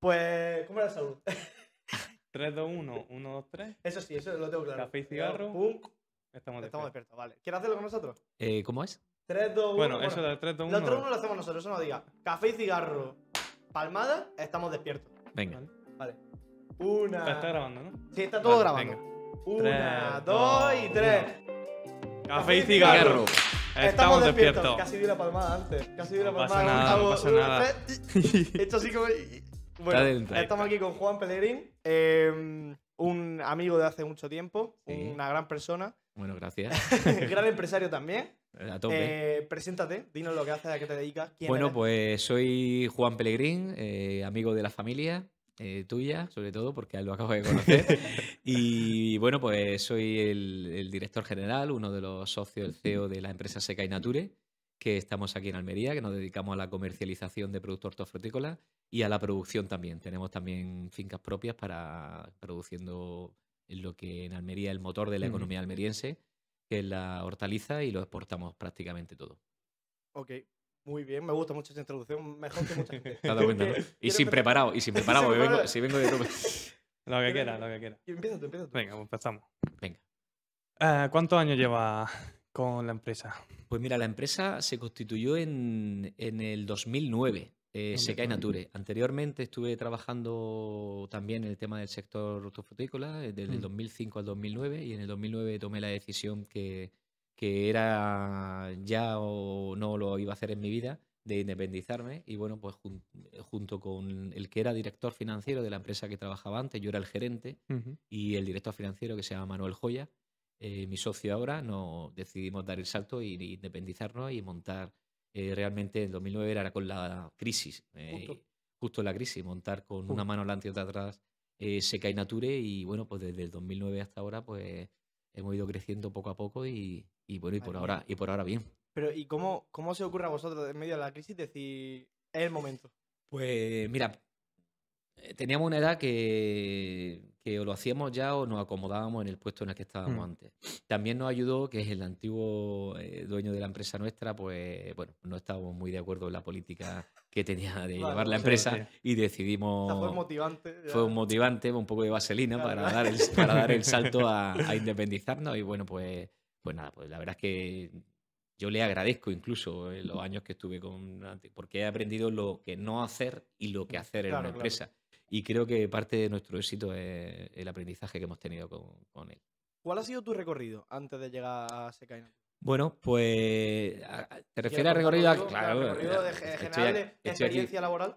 Pues, ¿cómo era la salud? 3, 2, 1, 1, 2, 3. Eso sí, eso lo tengo claro. Café y cigarro. Pum, Estamos, estamos despiertos. despiertos, vale. ¿Quieres hacerlo con nosotros? Eh, ¿Cómo es? 3, 2, 1. Bueno, eso de 3, 2, Lo 1. otro uno lo hacemos nosotros, eso no diga. Café y cigarro, palmada, estamos despiertos. Venga. Vale. Una. Está, está grabando, ¿no? Sí, está todo Vale, grabando. venga. Una, Tres, dos dos, y tres. Café y cigarro. Estamos despiertos. Casi di la palmada antes. Casi di la No palmada. pasa nada, no pasa un, nada. hecho así como. Bueno, dentro. estamos aquí con Juan Pellegrín, eh, un amigo de hace mucho tiempo, Sí. una gran persona, Bueno, gracias. gran empresario también. A tope. Eh, preséntate, dinos lo que haces, a qué te dedicas, quién Bueno, eres. pues soy Juan Pellegrín, eh, amigo de la familia, eh, tuya, sobre todo, porque lo acabo de conocer. y bueno, pues soy el, el director general, uno de los socios, el CEO de la empresa Seca y Nature, que estamos aquí en Almería, que nos dedicamos a la comercialización de productos hortofrutícolas y a la producción también. Tenemos también fincas propias para produciendo lo que en Almería es el motor de la economía almeriense, que es la hortaliza, y lo exportamos prácticamente todo. Ok, muy bien, me gusta mucho esa introducción, mejor que mucha gente. ¿Te has dado cuenta, no? ¿Quieres Y sin preparado, y sin preparado, porque vengo, si vengo de. Lo que quiera, lo que quiera. Empieza tú, empieza tú. Venga, pues empezamos. Venga. Eh, ¿Cuántos años lleva con la empresa? Pues mira, la empresa se constituyó en, en el 2009, eh, Seca y 2009. Nature. Anteriormente estuve trabajando también en el tema del sector hortofrutícola, eh, desde el Mm. 2005 al 2009, y en el 2009 tomé la decisión que, que era ya o no lo iba a hacer en mi vida, de independizarme. Y bueno, pues jun- junto con el que era director financiero de la empresa que trabajaba antes, yo era el gerente, y el director financiero que se llama Manuel Joya, eh, mi socio ahora, nos decidimos dar el salto y y independizarnos y montar. eh, realmente en 2009 era con la crisis, eh, Justo. justo la crisis, montar con Pum. una mano adelante y otra atrás eh, Seca y Nature. Y bueno, pues desde el 2009 hasta ahora, pues hemos ido creciendo poco a poco y, y bueno, y por, ahora, y por ahora bien. Pero, ¿y cómo, cómo se ocurre a vosotros en medio de la crisis decir, es el momento? Pues mira, teníamos una edad que, que o lo hacíamos ya o nos acomodábamos en el puesto en el que estábamos Mm. antes. También nos ayudó que el antiguo eh, dueño de la empresa nuestra, pues bueno, no estábamos muy de acuerdo en la política que tenía de llevar la empresa sí. y O sea, decidimos... fue motivante. ya. Fue un motivante, un poco de vaselina Claro, para, dar el, para dar el salto a, a independizarnos. Y bueno, pues, pues nada, pues la verdad es que yo le agradezco incluso eh, los años que estuve con porque he aprendido lo que no hacer y lo que hacer en una empresa. Y creo que parte de nuestro éxito es el aprendizaje que hemos tenido con, con él. ¿Cuál ha sido tu recorrido antes de llegar a Secaina? Bueno, pues te refieres ¿Quieres al recorrido, claro, recorrido de, eh, estoy general de experiencia laboral.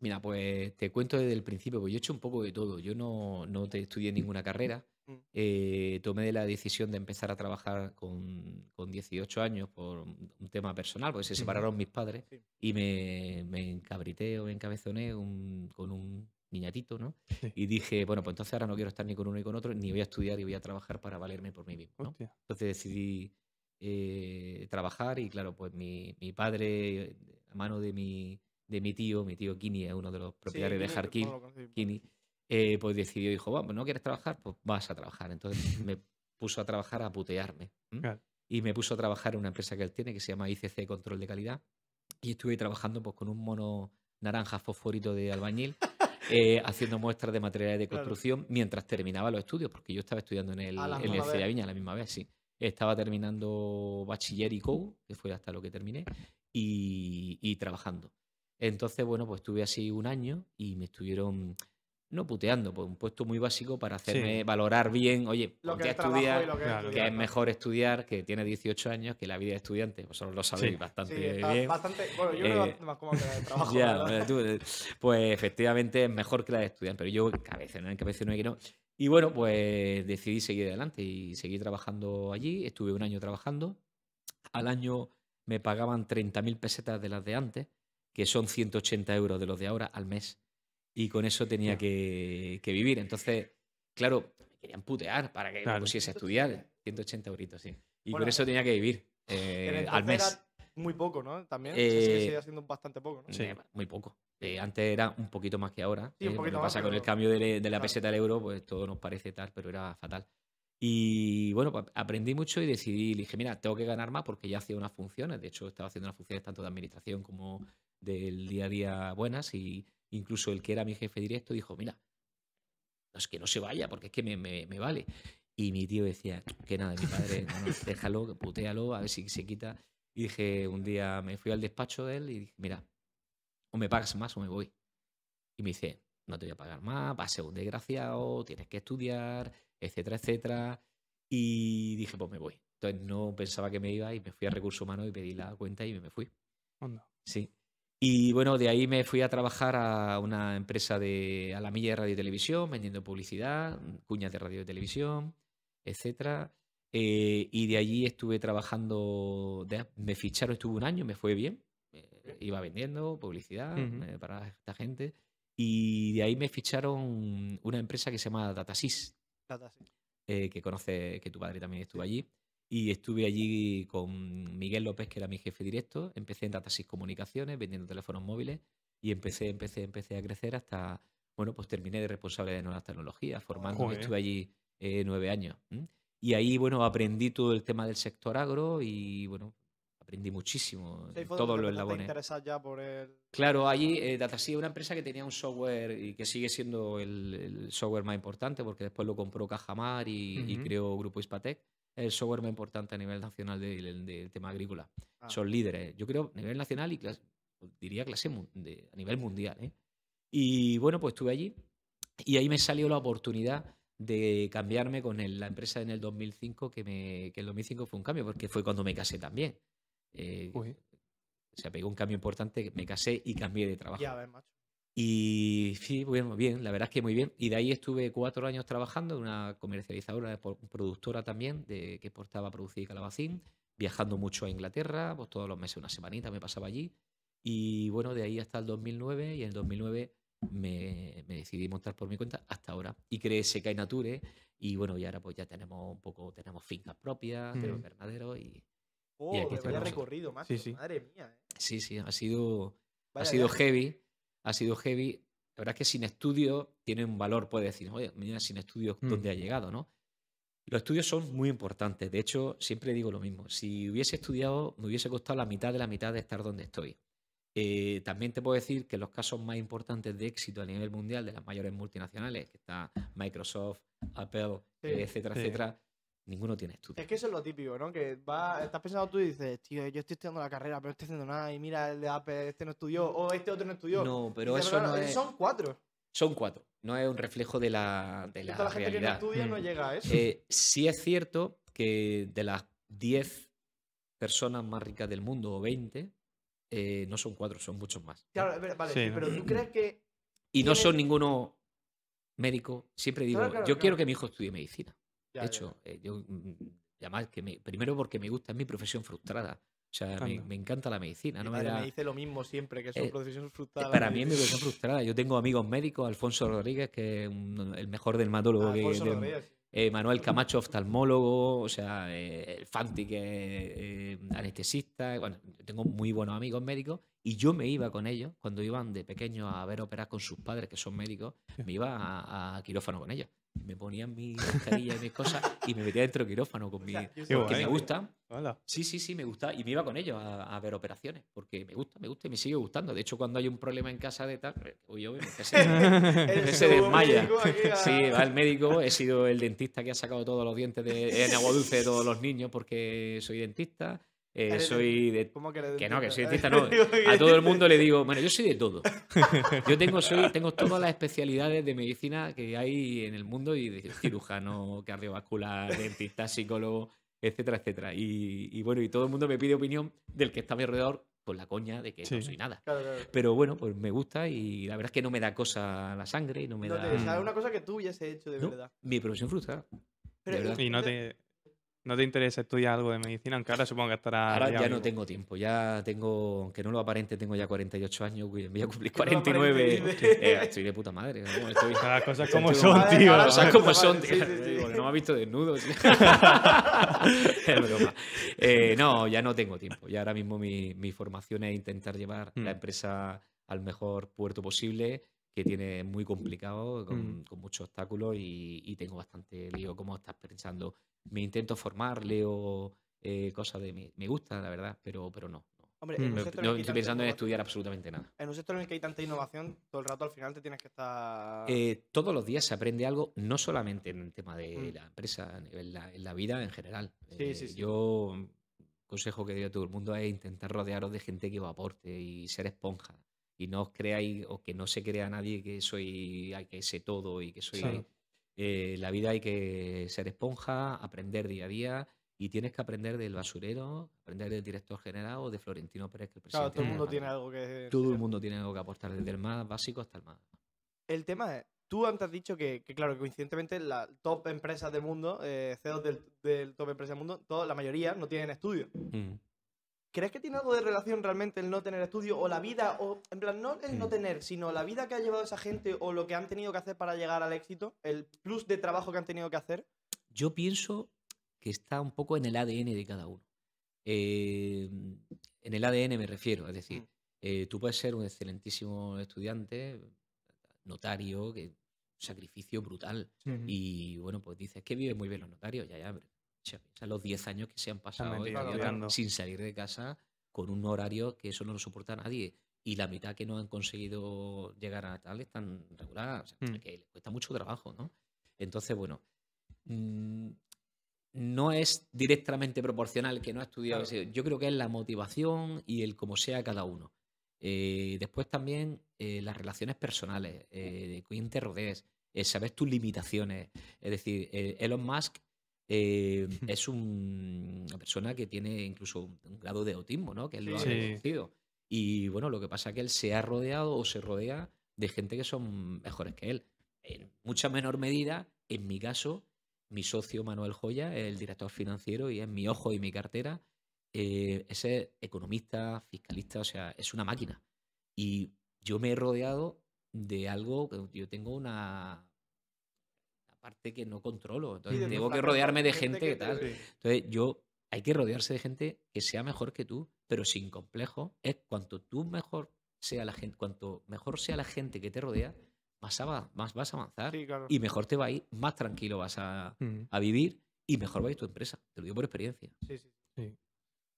Mira, pues te cuento desde el principio, pues yo he hecho un poco de todo. Yo no, no te estudié ninguna carrera. Mm. Eh, tomé la decisión de empezar a trabajar con, con 18 años por un tema personal, porque se separaron mis padres y me, me encabrité o me encabezoné un- con un niñatito, ¿no? Sí. Y dije, bueno, pues entonces ahora no quiero estar ni con uno ni con otro, ni voy a estudiar y voy a trabajar para valerme por mí mismo, ¿no? Entonces decidí eh, trabajar y claro, pues mi, mi padre, a mano de mi, de mi tío, mi tío Kini es uno de los propietarios de bueno, lo conocí. Kini, eh, pues decidió, dijo, vamos, ¿no quieres trabajar? Pues vas a trabajar. Entonces me puso a trabajar a putearme. Claro. Y me puso a trabajar en una empresa que él tiene que se llama ICC Control de Calidad. Y estuve trabajando pues, con un mono naranja fosforito de albañil, eh, haciendo muestras de materiales de Claro. construcción mientras terminaba los estudios, porque yo estaba estudiando en el, en el. CEA Viña a la misma vez, sí. Estaba terminando bachiller y COU, que fue hasta lo que terminé, y, y trabajando. Entonces, bueno, pues estuve así un año y me estuvieron, no puteando, pues un puesto muy básico para hacerme valorar bien, oye, Lo que estudiar, lo que es Claro, que estudiar, es ¿no? mejor estudiar, que tiene 18 años, que la vida de estudiante, vosotros lo sabéis Sí. bastante Sí, está bien. bastante. Bueno, yo creo que Eh, bastante más cómodo que la de trabajo. Ya, tú, eh, pues efectivamente es mejor que la de estudiar, pero yo cabeza, no en cabeza no hay que no. Y bueno, pues decidí seguir adelante y seguí trabajando allí. Estuve un año trabajando. Al año me pagaban 30.000 pesetas de las de antes, que son 180 euros de los de ahora al mes. Y con eso tenía que, que vivir. Entonces, claro, me querían putear para que me Claro. pusiese a estudiar. 180 euritos, sí. Y Bueno, con eso tenía que vivir En eh, entonces al mes. era muy poco, ¿no? También. Sí que Eh, sigue siendo bastante poco, ¿no? Sí. Eh, Muy poco. Eh, antes era un poquito más que ahora. Sí, un eh, poquito lo que más, pasa con el pero- cambio de, le- de la claro. peseta al euro, pues todo nos parece tal, pero era fatal. Y bueno, pues aprendí mucho y decidí, dije, mira, tengo que ganar más porque ya hacía unas funciones. De hecho, estaba haciendo unas funciones tanto de administración como del día a día buenas y, incluso el que era mi jefe directo dijo, mira, no es que no se vaya, porque es que me, me- me vale. Y mi tío decía, que nada, mi padre, no, no, déjalo, putéalo, a ver si se quita. Y dije, un día me fui al despacho de él y dije, mira, o me pagas más o me voy. Y me dice, no te voy a pagar más, vas a ser un desgraciado, tienes que estudiar, etcétera, etcétera. Y dije, pues me voy. Entonces no pensaba que me iba y me fui a recursos humanos y pedí la cuenta y me fui. Onda. Sí. Y bueno, de ahí me fui a trabajar a una empresa de a la milla de radio y televisión, vendiendo publicidad, cuñas de radio y televisión, etcétera. Eh, y de allí estuve trabajando, de- me ficharon, estuve un año, me fue bien. eh, iba vendiendo publicidad Ujú. eh, para esta gente. Y de ahí me ficharon una empresa que se llama Datasys, Data, sí. eh, que conoce, que tu padre también estuvo allí. Y estuve allí con Miguel López, que era mi jefe directo. Empecé en Datasys Comunicaciones, vendiendo teléfonos móviles. Y empecé, empecé, empecé a crecer hasta, bueno, pues terminé de responsable de nuevas tecnologías, formándome. Joder. Estuve allí eh, nueve años. ¿m? Y ahí, bueno, aprendí todo el tema del sector agro y, bueno, aprendí muchísimo. Sí, todos los eslabones. interesar ya por el. Claro, allí eh, Datasy es una empresa que tenía un software y que sigue siendo el, el software más importante porque después lo compró Cajamar y, y Ujú. creó Grupo Hispatec. El software más importante a nivel nacional del, del tema agrícola. Ah. Son líderes, yo creo, a nivel nacional y clas- diría clase de- a nivel mundial. ¿eh? Y bueno, pues estuve allí y ahí me salió la oportunidad de cambiarme con el- la empresa en el 2005, que, me, que el 2005 fue un cambio porque fue cuando me casé también. Eh, Uy. se pegó un cambio importante, me casé y cambié de trabajo. Ya ves, macho. Y sí, bueno, bien, la verdad es que muy bien. Y de ahí estuve cuatro años trabajando en una comercializadora, productora también, de, que exportaba producir calabacín, viajando mucho a Inglaterra, pues todos los meses, una semanita me pasaba allí. Y bueno, de ahí hasta el 2009, y en el 2009 me, me decidí montar por mi cuenta hasta ahora. Y creé Seca y Nature, y bueno, y ahora pues ya tenemos un poco, tenemos fincas propias, tenemos Ujú. invernaderos, y Oh, aquí con vosotros. recorrido, macho. Sí, sí. Madre mía, eh. sí, sí, ha sido, ha sido viaje. heavy, ha sido heavy. La verdad es que sin estudios tiene un valor, puede decir, oye, mira, sin estudios, Mm. ¿dónde ha llegado? ¿no? Los estudios son muy importantes. De hecho, siempre digo lo mismo. Si hubiese estudiado, me hubiese costado la mitad de la mitad de estar donde estoy. Eh, también te puedo decir que los casos más importantes de éxito a nivel mundial de las mayores multinacionales, que está Microsoft, Apple, Sí. etcétera, Sí. etcétera, ninguno tiene estudios. Es que eso es lo típico, ¿no? Que va, estás pensando tú y dices, tío, yo estoy estudiando la carrera, pero no estoy haciendo nada. Y mira, el de Apple, este no estudió, o este otro no estudió. No, pero dices, eso "Claro, no es. Son cuatro. Son cuatro. No es un reflejo de la, de la Toda la gente que no estudia no Mm. llega a eso. Eh, sí es cierto que de las 10 personas más ricas del mundo, o 20, eh, no son cuatro, son muchos más. Claro, es verdad, vale, Sí, sí, ¿no? pero tú crees que. Y no son ninguno médico. Siempre digo, Claro, claro, yo quiero que mi hijo estudie medicina. Ya, de ya, hecho, eh, yo, mm, además que me, primero porque me gusta, es mi profesión frustrada. O sea, me, encanta la medicina. Mi No me madre da- me dice lo mismo siempre, que su Eh, profesión es Eh, frustrada. Para mí es mi profesión frustrada. Yo tengo amigos médicos, Alfonso Rodríguez, que es un- el mejor dermatólogo que Alfonso de- Rodríguez. eh, Manuel Camacho, oftalmólogo, o sea, eh, el Fanti, que es anestesista. Bueno, tengo muy buenos amigos médicos y yo me iba con ellos cuando iban de pequeños a ver operar con sus padres, que son médicos, me iba a, a quirófano con ellos. Me ponían mis mascarillas y mis cosas y me metía dentro del quirófano con mi, O porque guay. me gusta. Hola. Sí, sí, sí, me gusta. Y me iba con ellos a, a ver operaciones, porque me gusta, me gusta y me sigue gustando. De hecho, cuando hay un problema en casa de tal, eh, voy yo, me que se, que se desmaya. Sí, va el médico, he sido el dentista que ha sacado todos los dientes de, en agua dulce de todos los niños porque soy dentista. Eh, soy de... ¿Cómo que eres Que no, que soy dentista? dentista, no. A ¿qué todo el mundo le digo, bueno, yo soy de todo. Yo tengo, soy, tengo todas las especialidades de medicina que hay en el mundo y de cirujano, cardiovascular, dentista, psicólogo, etcétera, etcétera. Y, y bueno, y todo el mundo me pide opinión del que está a mi alrededor con la coña de que no soy nada. Claro, claro. Pero bueno, pues me gusta y la verdad es que no me da cosa la sangre y no me No da... te- o sea, es una cosa que tú hubiese hecho de No, verdad. mi profesión frustrada. Pero, de verdad. Y no te, no te interesa estudiar algo de medicina, aunque ahora supongo que estará. Ahora ya no tengo tiempo, ya tengo, aunque no lo aparente, tengo ya 48 años, voy a cumplir Que no lo 49. aparente, dice. Eh, estoy de puta madre. ¿no? Estoy, Las cosas como son, tío. ahora Cosas como cómo son, tío. sí, sí, sí. Digo, No me ha visto desnudo. tío. es broma. Eh, no, ya no tengo tiempo. Ya ahora mismo mi, mi formación es intentar llevar Mm. la empresa al mejor puerto posible, que tiene muy complicado, con, Mm. con muchos obstáculos y, y tengo bastante lío. ¿Cómo estás pensando? Me intento formar, leo eh, cosas de mí. Me gusta, la verdad, pero, pero no. no. Mm. un sector no en estoy pensando en estudiar absolutamente nada. En un sector en el que hay tanta innovación, todo el rato al final te tienes que estar. Eh, todos los días se aprende algo, no solamente en el tema de Mm. la empresa, en la, en la vida en general. Sí, Eh, sí, sí. Yo, consejo que doy a todo el mundo es intentar rodearos de gente que os aporte y ser esponja. Y no os creáis, o que no se crea nadie que soy, que sé todo y que soy... Claro. Eh, la vida hay que ser esponja, aprender día a día y tienes que aprender del basurero, aprender del director general o de Florentino Pérez, que el claro, presidente. todo el mundo tiene algo que. Todo el mundo tiene algo que aportar, desde el más básico hasta el más. El tema es, tú antes has dicho que, que, claro, coincidentemente las top empresas del mundo, eh, CEOs del, del top empresas del mundo, toda, la mayoría no tienen estudios. Mm. ¿Crees que tiene algo de relación realmente el no tener estudio o la vida, o en plan, no el no Mm. tener, sino la vida que ha llevado esa gente o lo que han tenido que hacer para llegar al éxito, el plus de trabajo que han tenido que hacer? Yo pienso que está un poco en el ADN de cada uno. Eh, en el ADN me refiero, es decir, Mm. eh, tú puedes ser un excelentísimo estudiante, notario, que sacrificio brutal. Y bueno, pues dices que vive muy bien los notarios, ya, ya, piensa los 10 años que se han pasado sin salir de casa con un horario que eso no lo soporta nadie. Y la mitad que no han conseguido llegar a tal están regular, o sea, Mm. que les cuesta mucho trabajo, ¿no? Entonces, bueno, mm, no es directamente proporcional que no ha estudiado. Claro. Yo creo que es la motivación y el como sea cada uno. Eh, después también eh, las relaciones personales, eh, de quién te rodees, eh, saber tus limitaciones. Es decir, Elon Musk eh, es un- una persona que tiene incluso un, un grado de autismo, ¿no? Que él lo ha reconocido. Y bueno, lo que pasa es que él se ha rodeado o se rodea de gente que son mejores que él. En mucha menor medida, en mi caso, mi socio Manuel Joya es el director financiero y es mi ojo y mi cartera. Eh, ese economista, fiscalista, o sea, es una máquina. Y yo me he rodeado de algo, yo tengo una parte que no controlo. Entonces, tengo que rodearme de gente gente que tal. Sí. Entonces, yo hay que rodearse de gente que sea mejor que tú, pero sin complejo. Es cuanto tú mejor sea la gente, cuanto mejor sea la gente que te rodea, más, ava- más vas a avanzar Sí, claro. y mejor te va a ir, más tranquilo vas a, a vivir y mejor va a ir tu empresa. Te lo digo por experiencia. Sí, sí. Sí.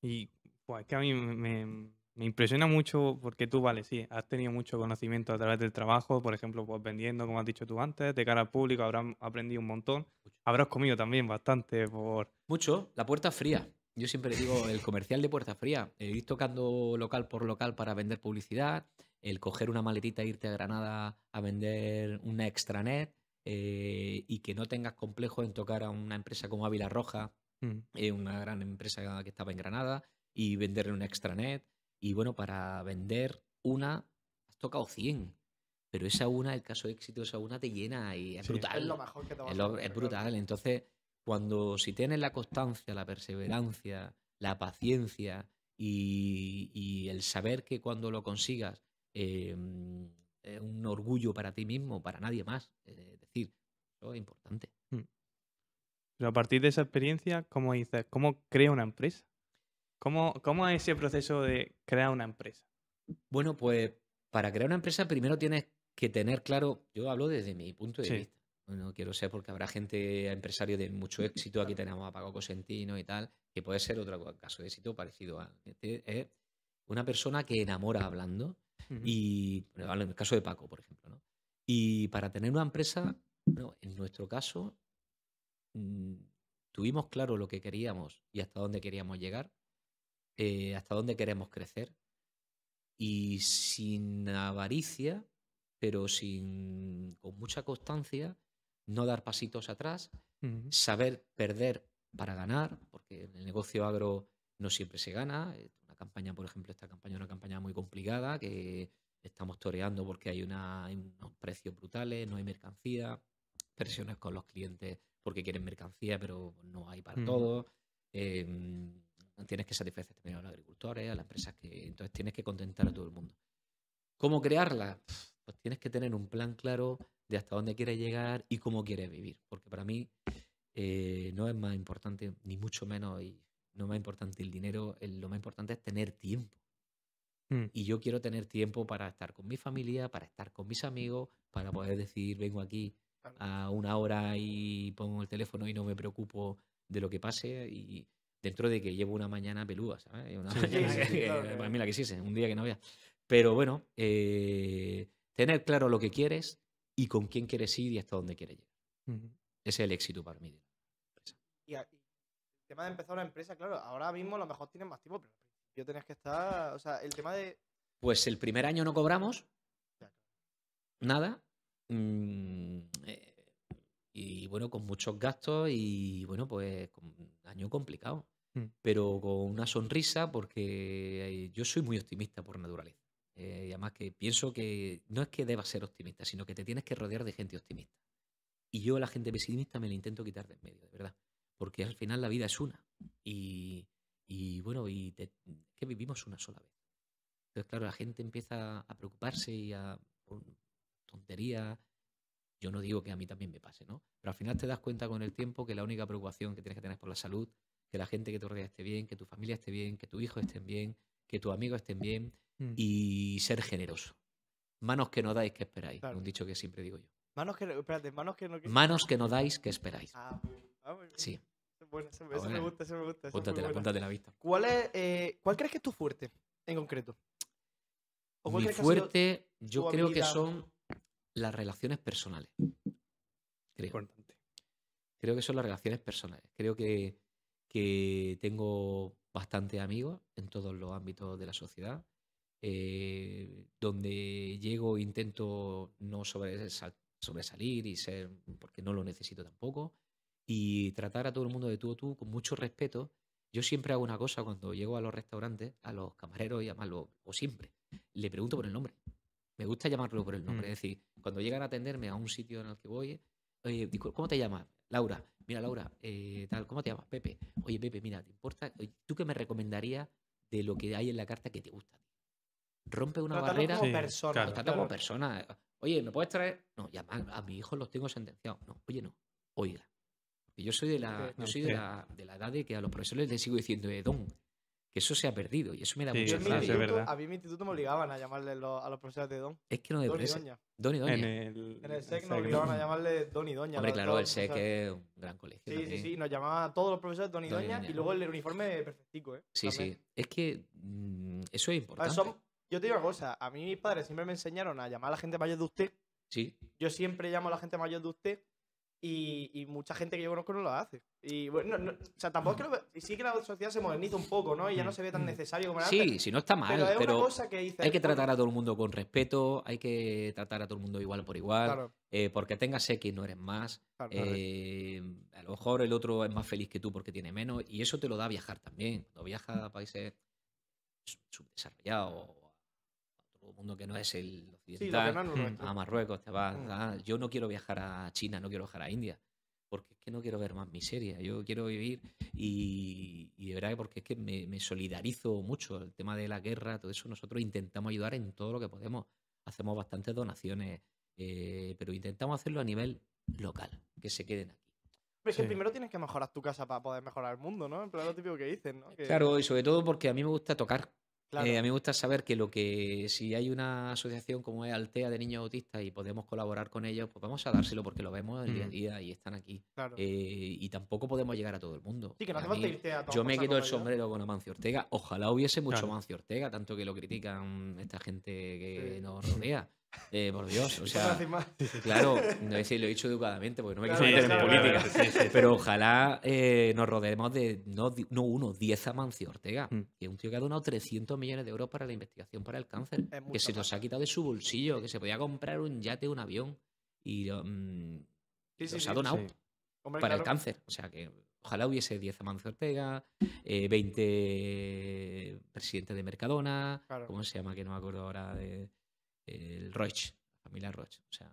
Y pues, es que a mí me, me- impresiona mucho porque tú, vale, sí, has tenido mucho conocimiento a través del trabajo, por ejemplo, pues vendiendo, como has dicho tú antes, de cara al público, habrás aprendido un montón. Habrás comido también bastante por... Mucho, la puerta fría. Yo siempre digo el comercial de puerta fría. El ir tocando local por local para vender publicidad, el coger una maletita e irte a Granada a vender una extranet eh, y que no tengas complejo en tocar a una empresa como Ávila Roja, Mm, eh, una gran empresa que estaba en Granada, y venderle una extranet. Y bueno, para vender una, has tocado 100. Pero esa una, el caso de éxito, esa una te llena y es Sí. brutal. Es lo mejor que te va a Es, lo- hacer, es claro. brutal. Entonces, cuando si tienes la constancia, la perseverancia, la paciencia y, y el saber que cuando lo consigas eh, es un orgullo para ti mismo, para nadie más. Es decir, eso es importante. Pero a partir de esa experiencia, ¿cómo dices? ¿Cómo crea una empresa? ¿Cómo, ¿Cómo es ese proceso de crear una empresa? Bueno, pues para crear una empresa primero tienes que tener claro, yo hablo desde mi punto de Sí. vista. No quiero ser porque habrá gente, empresario de mucho éxito, aquí tenemos a Paco Cosentino y tal, que puede ser otro caso de éxito parecido a... Este es una persona que enamora hablando y bueno, hablo en el caso de Paco, por ejemplo, ¿no? Y para tener una empresa, bueno, en nuestro caso, mm, tuvimos claro lo que queríamos y hasta dónde queríamos llegar, eh, hasta dónde queremos crecer, y sin avaricia, pero sin, con mucha constancia, no dar pasitos atrás, saber perder para ganar, porque en el negocio agro no siempre se gana. Eh, Una campaña, por ejemplo, esta campaña es una campaña muy complicada que estamos toreando porque hay, una, hay unos precios brutales, no hay mercancía, presiones con los clientes porque quieren mercancía, pero no hay para Ujú. todos. Eh, tienes que satisfacer también a los agricultores, a las empresas que. Entonces tienes que contentar a todo el mundo. ¿Cómo crearla? Pues tienes que tener un plan claro de hasta dónde quieres llegar y cómo quieres vivir. Porque para mí eh, no es más importante, ni mucho menos, y no es más importante el dinero, el- lo más importante es tener tiempo. Mm. Y yo quiero tener tiempo para estar con mi familia, para estar con mis amigos, para poder decir, vengo aquí a una hora y pongo el teléfono y no me preocupo de lo que pase. Y Dentro de que llevo una mañana pelúa, ¿sabes? Una Sí, mañana sí, sí, que- claro, para mí la quisiese, un día que no había. Pero bueno, eh, tener claro lo que quieres y con quién quieres ir y hasta dónde quieres llegar. Ese es el éxito para mí. Y, el tema de empezar una empresa, claro, ahora mismo a lo mejor tienes más tiempo, pero principio tenías que estar. O sea, el tema de. Pues el primer año no cobramos nada. mm, eh, y bueno, con muchos gastos y bueno, pues un año complicado. Mm. Pero con una sonrisa porque eh, yo soy muy optimista por naturaleza. Eh, y además que pienso que no es que debas ser optimista, sino que te tienes que rodear de gente optimista. Y yo a la gente pesimista me la intento quitar de en medio, de verdad. Porque al final la vida es una. Y, bueno, y te- vivimos una sola vez. Entonces, claro, la gente empieza a preocuparse y a por tonterías. Yo no digo que a mí también me pase, ¿no? Pero al final te das cuenta con el tiempo que la única preocupación que tienes que tener es por la salud, que la gente que te rodea esté bien, que tu familia esté bien, que tu hijo estén bien, que tus amigos estén bien Mm. y ser generoso. Manos que no dais, que esperáis. Claro. Un dicho que siempre digo yo. Manos que. no- Espérate, manos que no. que- Manos que no dais, que esperáis. Ah. Ah. Sí, bueno, eso, eso me gusta, eso me gusta. póntatela, póntatela vista. ¿Cuál, es, eh, ¿Cuál crees que es tu fuerte en concreto? ¿O Mi fuerte, yo creo que son las relaciones personales. Creo. Importante. Creo que son las relaciones personales. Creo que, que tengo bastantes amigos en todos los ámbitos de la sociedad. eh, donde llego intento no sobresal- sobresalir y ser, porque no lo necesito tampoco, y tratar a todo el mundo de tú a tú con mucho respeto. Yo siempre hago una cosa cuando llego a los restaurantes, a los camareros y además lo, o siempre, le pregunto por el nombre. Me gusta llamarlo por el nombre. Mm. Es decir, cuando llegan a atenderme a un sitio en el que voy, oye, ¿cómo te llamas? Laura. Mira, Laura, eh, tal, ¿cómo te llamas? Pepe. Oye, Pepe, mira, ¿te importa? ¿Tú qué me recomendarías de lo que hay en la carta que te gusta? Rompe una barrera. como Sí, persona. claro. Trata como claro. persona. Oye, ¿me puedes traer? No, ya a, a mis hijos los tengo sentenciados. No, oye, no. Oiga. Yo soy de la, yo soy de la, de la edad de que a los profesores les sigo diciendo eh, don. Que eso se ha perdido y eso me da Sí, Yo mucha rabia. instituto- a mí en mi instituto me obligaban a llamarle lo- a los profesores de Don. Es que no Don y depresa. Doña. Don y doña. En el, En el SEC nos obligaban a llamarle Don y Doña. Hombre, claro, el SEC es un gran colegio. Sí, sí, también. sí. Nos llamaban a todos los profesores Don y Don y Doña Doña. y luego el uniforme perfectico, ¿eh? Sí, También. sí. Es que mm, eso es ver, importante. son- yo te digo una cosa. A mí mis padres siempre me enseñaron a llamar a la gente mayor de usted. Sí, Yo siempre llamo a la gente mayor de usted. Y, y mucha gente que yo conozco no lo hace. Y bueno, no- no- o sea, tampoco es que lo sí que la sociedad se moderniza un poco, ¿no? Y ya no se ve tan Mm. necesario como era antes. sí, si no está mal, pero es pero una cosa que dices, hay que tratar a todo el mundo con respeto, hay que tratar a todo el mundo igual por igual. Claro, eh, porque tengas X no eres más. claro, claro. eh, a lo mejor el otro es más feliz que tú porque tiene menos. Y eso te lo da viajar también. Cuando viajas a países sub- subdesarrollados mundo que no es el Sí, occidental, nuestro. a Marruecos te vas. Mm. ah, yo no quiero viajar a China, no quiero viajar a India. Porque es que no quiero ver más miseria. Yo quiero vivir y, y de verdad que porque es que me, me solidarizo mucho. El tema de la guerra, todo eso, nosotros intentamos ayudar en todo lo que podemos. Hacemos bastantes donaciones, eh, pero intentamos hacerlo a nivel local, que se queden aquí. Pero es que Sí. primero tienes que mejorar tu casa para poder mejorar el mundo, ¿no? En plan, lo típico que dicen, ¿no? Que- Claro, y sobre todo porque a mí me gusta tocar. Claro. Eh, a mí me gusta saber que lo que si hay una asociación como es Altea de niños autistas y podemos colaborar con ellos, pues vamos a dárselo porque lo vemos el día a Mm. día y están aquí. claro. Eh, y tampoco podemos llegar a todo el mundo. sí, que no Y hace a falta mí- irte a tomar yo me quito el sombrero con Amancio Ortega. Ojalá hubiese mucho Claro. Amancio Ortega, tanto que lo critican esta gente que Sí. nos rodea. Eh, por Dios, o sea, claro, no sé si lo he dicho educadamente porque no me Claro, quiero sí, meter en claro, política. claro, sí, sí. Pero ojalá eh, nos rodeemos de no, uno, 10 Amancio Ortega, Mm. que es un tío que ha donado 300 millones de euros para la investigación para el cáncer, que se nos ha quitado de su bolsillo, que se podía comprar un yate, un avión, y mm, Sí, sí, los sí. ha donado Sí. Hombre, para el cáncer. O sea que ojalá hubiese 10 Amancio Ortega, eh, 20 presidentes de Mercadona, Claro. ¿cómo se llama? Que no me acuerdo ahora de el Roche, la familia Roche, o sea,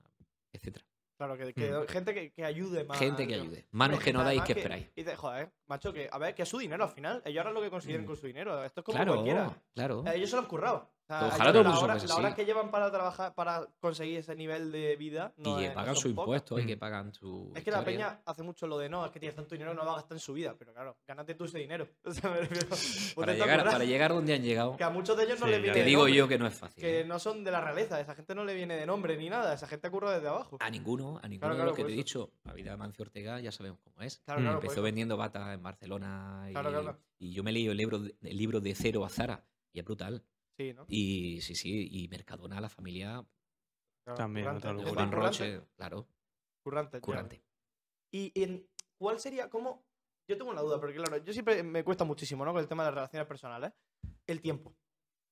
etcétera. Claro, que, que Mm. gente que, que ayude más. Gente que ayude. Manos que no dais, que esperáis. Y dices, joder, macho, que a ver, que es su dinero al final. Ellos harán lo que consideren Mm. con su dinero. Esto es como Claro, cualquiera. claro. Ellos se lo han currado. Sea, Ojalá todo el mundo horas así. que llevan para trabajar, para conseguir ese nivel de vida. No y que pagan su impuesto y Mm. que pagan su. Es que la historia. peña hace mucho lo de no, es que tienes tanto dinero, no lo va a gastar en su vida. Pero claro, gánate tú ese dinero. O sea, me refiero, ponte Para llegar, para llegar donde han llegado, Que a muchos de ellos no Sí, les viene te de digo nombre, yo que no es fácil. Que ¿eh? no son de la realeza, esa gente no le viene de nombre ni nada, esa gente curra desde abajo. A ninguno, a ninguno Claro, de claro, los que te he dicho. La vida de Mancio Ortega ya sabemos cómo es. Claro, Mm. Empezó vendiendo batas en Barcelona y, Claro, claro. y yo me leí el libro, el libro de cero a Zara y es brutal. Sí, ¿no? Y sí, sí, y Mercadona, la familia Claro, También, currante. Juan Currante, Roche, claro, Currante. currante. Y, y en- cuál sería, cómo. Yo tengo una duda, porque claro, yo siempre me cuesta muchísimo, ¿no? Con el tema de las relaciones personales. El tiempo.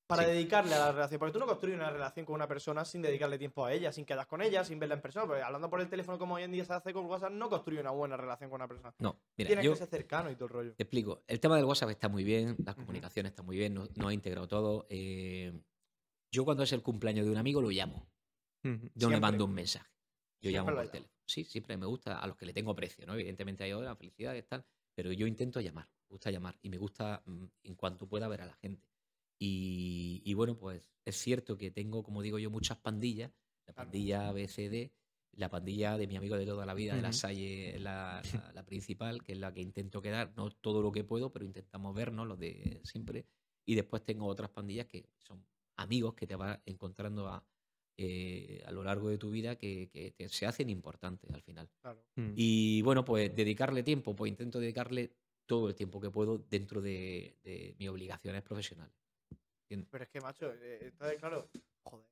Para Sí. dedicarle a la relación. Porque tú no construyes una relación con una persona sin dedicarle tiempo a ella, sin quedar con ella, sin verla en persona. Porque hablando por el teléfono como hoy en día se hace con WhatsApp, no construye una buena relación con una persona. No, mira, Tienes yo que ser cercano y todo el rollo. te explico. El tema del WhatsApp está muy bien, las Ujú. comunicaciones están muy bien, no, no ha integrado todo. eh, yo cuando es el cumpleaños de un amigo lo llamo. Yo le mando un mensaje. Yo Siempre llamo por teléfono. Sí, siempre me gusta, a los que le tengo precio, ¿no? Evidentemente hay otras, felicidades, tal, pero yo intento llamar, me gusta llamar y me gusta mm, en cuanto pueda ver a la gente. Y, y bueno, pues es cierto que tengo, como digo yo, muchas pandillas, la pandilla ABCD, la pandilla de mi amigo de toda la vida, de la. Salle, la, la- la principal, que es la que intento quedar, no todo lo que puedo, pero intentamos vernos, los de siempre. Y después tengo otras pandillas que son amigos que te vas encontrando a, eh, a lo largo de tu vida que, que te- se hacen importantes al final. Claro. Mm. Y bueno, pues dedicarle tiempo, pues intento dedicarle todo el tiempo que puedo dentro de, de mis obligaciones profesionales. Pero es que, macho, eh, entonces, claro. Joder.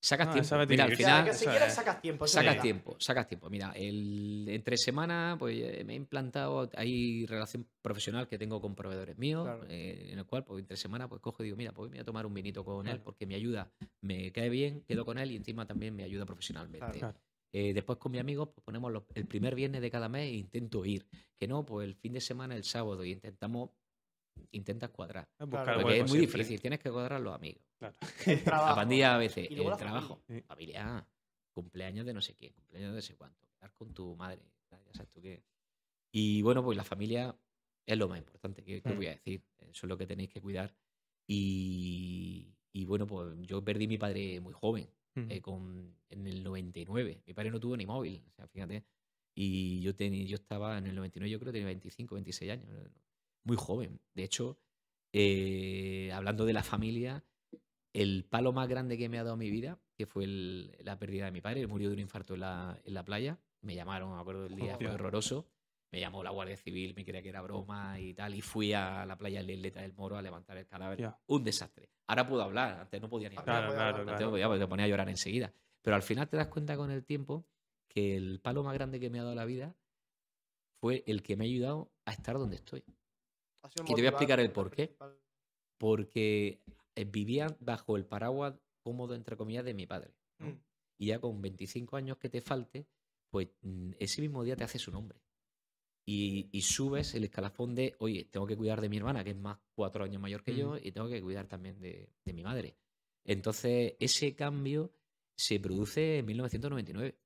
Sacas tiempo. Mira, al final que si quieres sacas tiempo. sacas tiempo, sacas tiempo. Mira, el, entre semana, pues eh, me he implantado, hay relación profesional que tengo con proveedores míos, Claro. eh, en el cual, pues entre semana, pues cojo y digo, mira, pues voy a tomar un vinito con él porque me ayuda, me cae bien, quedo con él y encima también me ayuda profesionalmente. Claro. Claro. Eh, después con mis amigos pues ponemos los- el primer viernes de cada mes e intento ir. Que no, pues el fin de semana, el sábado, y intentamos, intentas cuadrar. Es buscar Claro, Porque es muy siempre. difícil, tienes que cuadrar los amigos. Claro. El trabajo. La pandilla a veces, el trabajo, familia. Familia, cumpleaños de no sé quién, cumpleaños de no sé cuánto, quedar con tu madre, ya sabes tú qué. Y bueno, pues la familia es lo más importante, que Mm. voy a decir? Eso es lo que tenéis que cuidar. Y, y bueno, pues yo perdí a mi padre muy joven, eh, con, en el 99. Mi padre no tuvo ni móvil, o sea, fíjate. Y yo, tenía, yo estaba en el 99, yo creo que tenía 25, 26 años, muy joven. De hecho, eh, hablando de la familia, el palo más grande que me ha dado mi vida, que fue el- la pérdida de mi padre, él murió de un infarto en la, en la playa. Me llamaron, me acuerdo del día, fue horroroso. Me llamó la Guardia Civil, me creía que era broma y tal. Y fui a la playa Lesleta del Moro a levantar el cadáver. Un desastre. Ahora puedo hablar, antes no podía ni hablar. Claro, claro. Antes claro. podía te ponía a llorar enseguida. Pero al final te das cuenta con el tiempo que el palo más grande que me ha dado la vida fue el que me ha ayudado a estar donde estoy. Y te voy a explicar el por qué. Porque eh, vivía bajo el paraguas cómodo, entre comillas, de mi padre. ¿no? Mm. Y ya con 25 años que te falte, pues mm, ese mismo día te hace su nombre. Y, y subes el escalafón de, oye, tengo que cuidar de mi hermana, que es más cuatro años mayor que yo, y tengo que cuidar también de, de mi madre. Entonces, ese cambio se produce en 1999.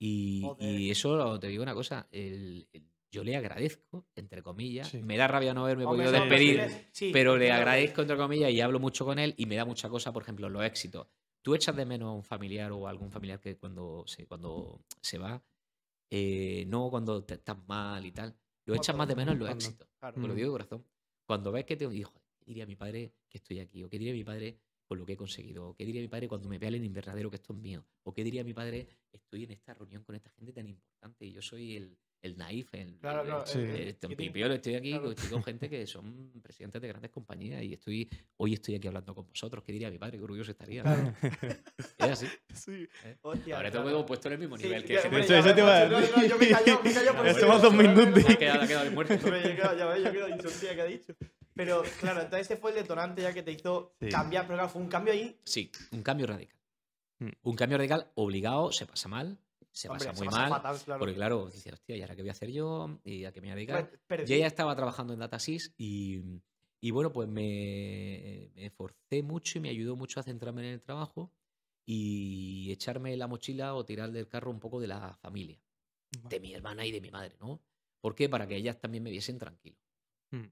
Y, y eso, te digo una cosa, el- el- yo le agradezco, entre comillas. Sí. Me da rabia no haberme Hombre, podido despedir, pero sí, sí, pero le agradezco entre comillas y hablo mucho con él y me da mucha cosa, por ejemplo, los éxitos. ¿Tú echas de menos a un familiar o a algún familiar que cuando se, cuando se va, eh, no cuando te estás mal y tal, lo echas más de menos en los éxitos? Claro. Te lo Mm. digo de corazón. Cuando ves que te dijo, ¿qué diría mi padre que estoy aquí? ¿O qué diría mi padre por lo que he conseguido? ¿O qué diría mi padre cuando me vea en el invernadero que esto es mío? ¿O qué diría mi padre, estoy en esta reunión con esta gente tan importante y yo soy el, el naif, el, Claro, el- claro. Sí. el- el chiquitín. Pipiolo, estoy aquí, Claro. estoy con gente que son presidentes de grandes compañías y estoy hoy estoy aquí hablando con vosotros. ¿Qué diría mi padre? Qué orgulloso estaría. Es así. Sí. ¿eh? Hostia, Ahora te claro. hemos puesto en el mismo Sí, nivel que ese Eso- te iba a macho, no, decir. no, yo me callo, me callo por eso. Somos dos minutos. Ha quedado, ha quedado quedo- ya ves, yo quedo ¿qué ha dicho? Pero claro, entonces ese fue el detonante ya que te hizo Sí. cambiar, pero claro, fue un cambio ahí. Sí, un cambio radical. Mm. Un cambio radical obligado, se pasa mal, se hombre, pasa se muy pasa mal. fatal, claro. Porque claro, dices, hostia, ¿y ahora qué voy a hacer yo? ¿Y a qué me voy a dedicar? Pero Yo ya estaba trabajando en Datasys y, y bueno, pues me, me esforcé mucho y me ayudó mucho a centrarme en el trabajo y echarme la mochila o tirar del carro un poco de la familia, de mi hermana y de mi madre, ¿no? ¿Por qué? Para que ellas también me viesen tranquilo.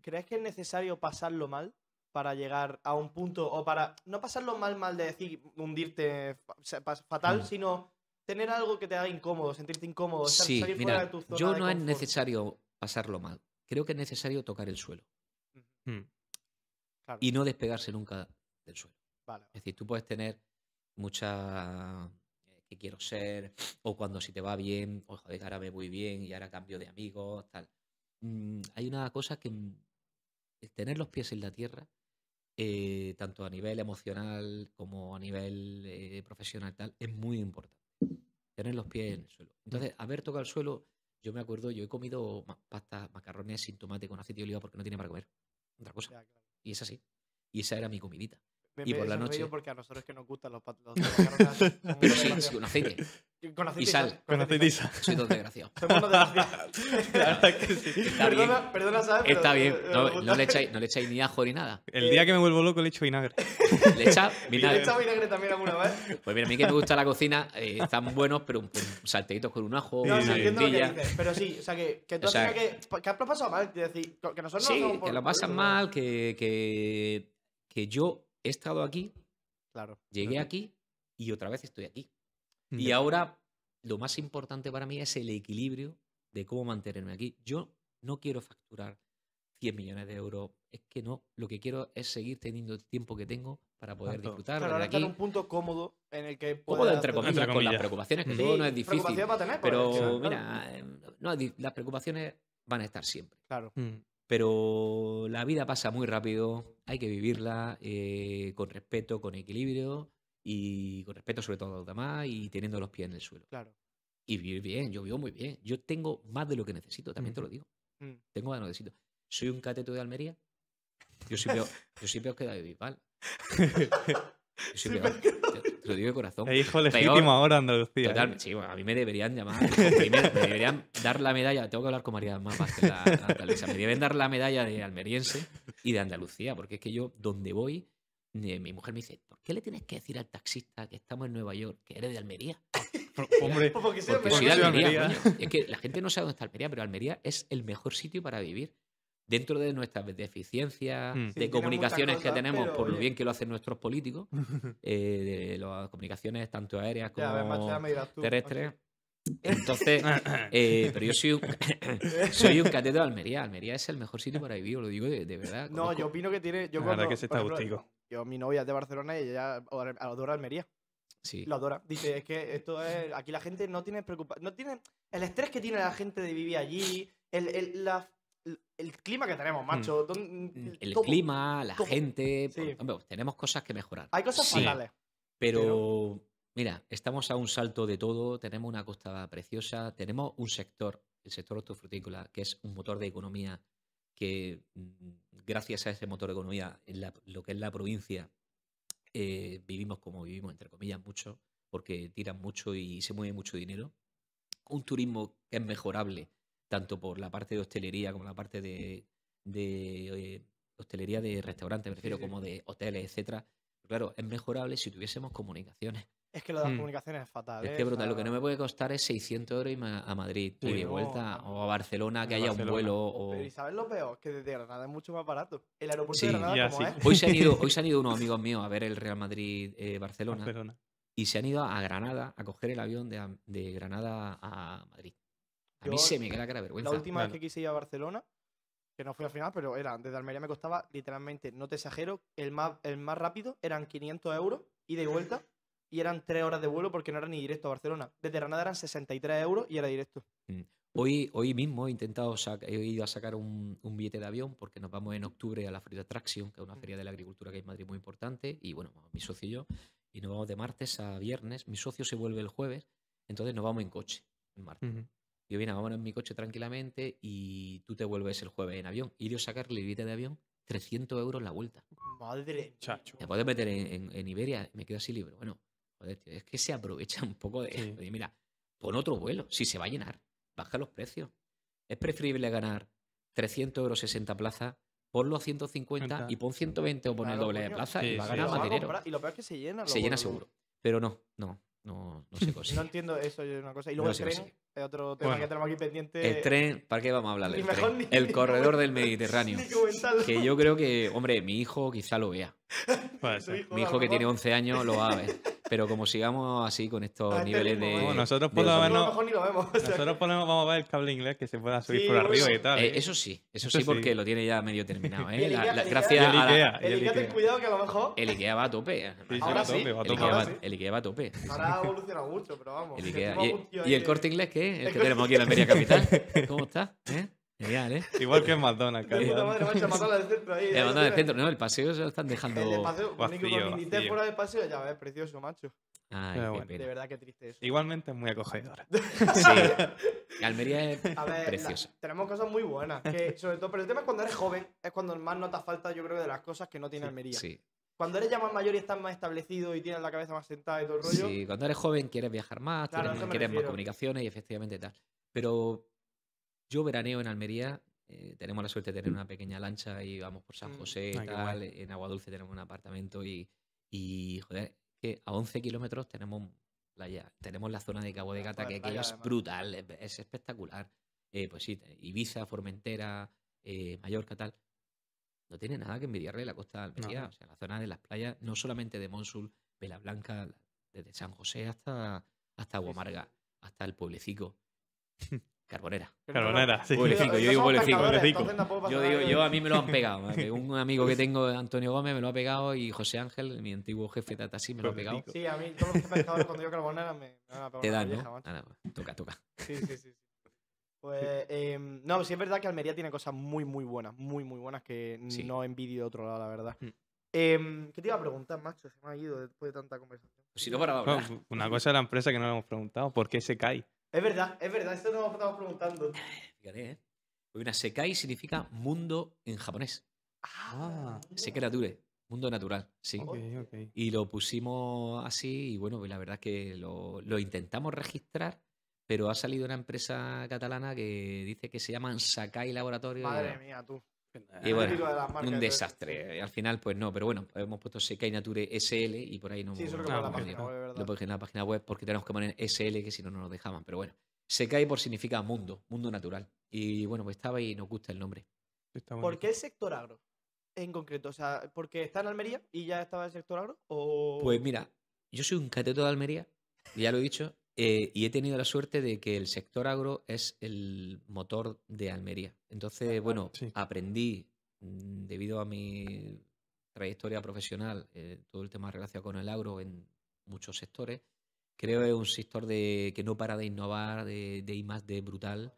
¿Crees que es necesario pasarlo mal para llegar a un punto o para no pasarlo mal, mal de decir hundirte se- fatal, Mm. sino tener algo que te haga incómodo, sentirte incómodo, estar- Sí, salir fuera de tu zona yo de no es necesario pasarlo mal. Creo que es necesario tocar el suelo Mm. Claro, y no despegarse nunca del suelo. vale. Es decir, tú puedes tener mucha eh, que quiero ser, o cuando si te va bien, o joder, ahora me voy bien y ahora cambio de amigos, tal. Mm, hay una cosa que mm, el tener los pies en la tierra, eh, tanto a nivel emocional como a nivel eh, profesional, tal, es muy importante. Tener los pies en el suelo. Entonces, haber tocado el suelo, yo me acuerdo, yo he comido ma- pasta, macarrones sin tomate con aceite de oliva porque no tiene para comer. Otra cosa. Y es así. Y esa era mi comidita. Me- Y me por la noche- porque a nosotros es que nos gustan los, los Pero sí, sí, con aceite. Con aceite y sal. Con aceite y sal. Soy todo desgraciado. Somos unos desgraciados. La verdad que sí. Está bien. perdona, perdona, ¿sabes? Pero- Está bien. pero No, no le echáis, no le echáis ni ajo ni nada. El día que me vuelvo loco le echo vinagre. Le echáis Y le he vinagre. vinagre también alguna vez. Pues mira, a mí que me gusta la cocina, eh, están buenos, pero un, un salteitos con un ajo, No, una sí. guindilla. dices. Pero sí, o sea, que, que tú O has sea, que. Que has pasado mal, es decir, que nosotros no Sí, por- que lo pasan mal, que, que, que yo he estado aquí, Claro. llegué aquí y otra vez estoy aquí. Mm. Y ahora lo más importante para mí es el equilibrio de cómo mantenerme aquí. Yo no quiero facturar 100 millones de euros. Es que no. Lo que quiero es seguir teniendo el tiempo que tengo para poder Exacto. disfrutar Claro, ahora de está en aquí. un punto cómodo en el que. Cómodo, entre comillas, Entre con las preocupaciones, que Sí, todo no es difícil. va a tener, Pero pues, claro. mira, eh, no, las preocupaciones van a estar siempre. Claro. Mm. Pero la vida pasa muy rápido, hay que vivirla eh, con respeto, con equilibrio y con respeto sobre todo a los demás y teniendo los pies en el suelo. Claro. Y vivir bien, yo vivo muy bien. Yo tengo más de lo que necesito, también te lo digo. Mm. Tengo más de lo que necesito. Soy un cateto de Almería. Yo soy peor, yo soy peor que David Bisbal. Yo soy peor. Te, te lo digo de corazón. Es hijo legítimo ahora Andalucía. ¿eh? Total, sí, bueno, a mí me deberían llamar. primero, me deberían dar la medalla. Tengo que hablar con María más Vázquez, la, la alcaldesa. Me deben dar la medalla de almeriense y de Andalucía, porque es que yo, donde voy, eh, mi mujer me dice: ¿Por qué le tienes que decir al taxista que estamos en Nueva York que eres de Almería? Hombre, porque soy de Almería. Es que la gente no sabe dónde está Almería, pero Almería es el mejor sitio para vivir. Dentro de nuestras deficiencias, Mm. De comunicaciones que tenemos, pero, por lo bien que lo hacen nuestros políticos, eh, de las comunicaciones tanto aéreas como Ya, tú. terrestres. Entonces, eh, pero yo soy un, soy un cateto de Almería. Almería es el mejor sitio para vivir, lo digo de, de verdad. No, Conozco- yo opino que tiene. Yo la verdad cuando, que se está ejemplo. Yo, mi novia es de Barcelona y ella adora adora Almería. Sí. Lo adora. Dice, es que esto es. Aquí la gente no tiene preocupación. No tiene. El estrés que tiene la gente de vivir allí. El, el, la- el clima que tenemos, macho. don- Mm, El clima, la gente. Sí. hombre, tenemos cosas que mejorar. Hay cosas Sí. fatales. Pero, mira, estamos a un salto de todo, tenemos una costa preciosa, tenemos un sector, el sector hortofrutícola, que es un motor de economía que, mm, gracias a ese motor de economía, en la- lo que es la provincia, eh, vivimos como vivimos, entre comillas, mucho, porque tiran mucho y se mueve mucho dinero. Un turismo que es mejorable, tanto por la parte de hostelería como la parte de, de, eh, hostelería de restaurantes, me refiero, sí. como de hoteles, etcétera. Claro, es mejorable si tuviésemos comunicaciones. Es que lo de las Mm. comunicaciones es fatal. Es ¿eh? que brutal. Lo que no me puede costar es 600 euros a a Madrid y de no, vuelta, no. o a Barcelona, que haya Barcelona. un vuelo. O... Pero ¿y sabes lo peor? Que desde Granada es mucho más barato. El aeropuerto Sí, de Granada, ya, como sí. es. Hoy se, han ido, hoy se han ido unos amigos míos a ver el Real Madrid-Barcelona Barcelona. y se han ido a Granada a coger el avión de Granada a Madrid. A mí Yo- se me queda la cara de La vergüenza. última vez que quise ir a Barcelona, que no fui al final, pero era desde Almería me costaba literalmente, no te exagero, el más, el más rápido eran 500 euros ida y vuelta y eran 3 horas de vuelo porque no era ni directo a Barcelona. Desde Granada eran 63 euros y era directo. Hoy, hoy mismo he intentado he ido a sacar un, un billete de avión porque nos vamos en octubre a la Feria de Attraction, que es una Mm. feria de la agricultura que hay en Madrid muy importante. Y bueno, mi socio y yo. Y nos vamos de martes a viernes. Mi socio se vuelve el jueves. Entonces nos vamos en coche el martes. Yo vine, vámonos en mi coche tranquilamente y tú te vuelves el jueves en avión. Y yo sacarle el billete de avión, 300 euros la vuelta. Madre. Chacho. Me puedes meter en, en- en Iberia, me quedo así libre. Bueno, joder, tío, es que se aprovecha un poco de. Sí. Mira, pon otro vuelo, si se va a llenar, baja los precios. Es preferible ganar 300 euros 60 plazas, ponlo a 150 y pon 120 o pon el doble de plaza y va a ganar más dinero. comprar, Y lo peor es que se llena. Se llena seguro. Pero no, no. No, no se consigue. No entiendo eso, es una cosa. Y luego No el se tren es otro tema Bueno. que tenemos aquí pendiente. El tren, ¿para qué vamos a hablar del tren? ni- El ni corredor del Mediterráneo. Que yo creo que, hombre, mi hijo quizá lo vea. Mi hijo que tiene mejor. 11 años lo va a ver. Pero como sigamos así con estos A este niveles ritmo, de. nosotros por lo menos- Nosotros ponemos, vamos a ver el cable inglés que se pueda subir Sí, por arriba y tal. Eh, ¿eh? eso sí, eso, Eso sí, porque sí. lo tiene ya medio terminado. ¿eh? el La- Ikea- la- el gracias Ikea- a la- el Ikea. El y Ikea, ten cuidado que a lo mejor. el Ikea va a tope. Ahora sí, El tope. Ikea, va, a tope. Ahora ha evolucionado mucho, pero vamos. El Ikea. ¿Y, el corte inglés qué? El El que tenemos aquí en la Almería Capital. ¿Cómo está? ¿Eh? Genial, ¿eh? Igual que el McDonald's. De puta madre, macho, matarla del centro ahí. El ahí lo mandado del centro, no, el paseo se lo están El de dejando. paseo, con Nico vacío, con Minitel vacío. fuera del paseo, ya ves, precioso, macho. Ay, Pero qué bueno. De verdad que triste eso. Igualmente es muy acogedora. Sí. Almería es A ver, la- preciosa. tenemos cosas muy buenas. Que, sobre todo, pero el tema es cuando eres joven, es cuando más notas falta, yo creo, de las cosas que no tiene Almería. Sí. Cuando eres ya más mayor y estás más establecido y tienes la cabeza más sentada y todo el rollo. Sí, cuando eres joven quieres viajar más, Claro, tienes- quieres más comunicaciones y efectivamente tal. Pero yo veraneo en Almería, eh, tenemos la suerte de tener una pequeña lancha y vamos por San Mm. José y Ah, tal. En Agua Dulce tenemos un apartamento y, y joder, que a 11 kilómetros tenemos playa. Tenemos la zona de Cabo de Gata, Joder, que es brutal, es, es espectacular. Eh, pues sí, Ibiza, Formentera, eh, Mallorca, tal. No tiene nada que envidiarle la costa de Almería. No. O sea, la zona de las playas, no solamente de Monsul, Vela Blanca, desde San José hasta, hasta Aguamarga, hasta el pueblecico. Carbonera. Carbonera, sí. Yo digo tampoco pasa Yo digo, que- yo a mí me lo han pegado. ¿vale? Un amigo que tengo, Antonio Gómez, me lo ha pegado y José Ángel, mi antiguo jefe de Tatasí, me lo ha pegado. Sí, a mí todos los pescadores cuando yo carbonera me, me van a pegar Te dan, vieja, ¿no? Nada, pues, toca, toca. Sí, sí, sí. Pues, em, no, sí es verdad que Almería tiene cosas muy, muy buenas, muy, muy buenas que Sí. no envidio de otro lado, la verdad. Mm. Em, ¿Qué te iba a preguntar, macho? Se me ha ido después de tanta conversación. Pues si no para hablar. Una cosa de la empresa que no le hemos preguntado, ¿por qué se cae? Es verdad, es verdad, esto nos estamos preguntando. Fíjate, ¿eh? Una Sekai significa mundo en japonés. Ah. Sekerature, mundo natural, sí. Ok, ok. Y lo pusimos así y bueno, pues la verdad es que lo, lo intentamos registrar, pero ha salido una empresa catalana que dice que se llaman Sakai Laboratorio. Madre mía, tú. Y bueno, un desastre. Al final, pues no, pero bueno, hemos puesto Sekai Nature SL y por ahí no Sí, eso es lo bueno, página claro. web, lo en la página web porque tenemos que poner SL que si no, no nos dejaban. Pero bueno, Sekai por significa mundo, mundo natural. Y bueno, pues estaba y nos gusta el nombre. ¿Por qué el sector agro? En concreto, o sea, ¿porque está en Almería y ya estaba el sector agro? ¿O... Pues mira, yo soy un cateto de Almería, ya lo he dicho, eh, y he tenido la suerte de que el sector agro es el motor de Almería. Entonces, bueno, Sí. aprendí, mm, debido a mi trayectoria profesional, eh, todo el tema relacionado con el agro en muchos sectores. Creo que es un sector de, que no para de innovar, de, de I más D brutal.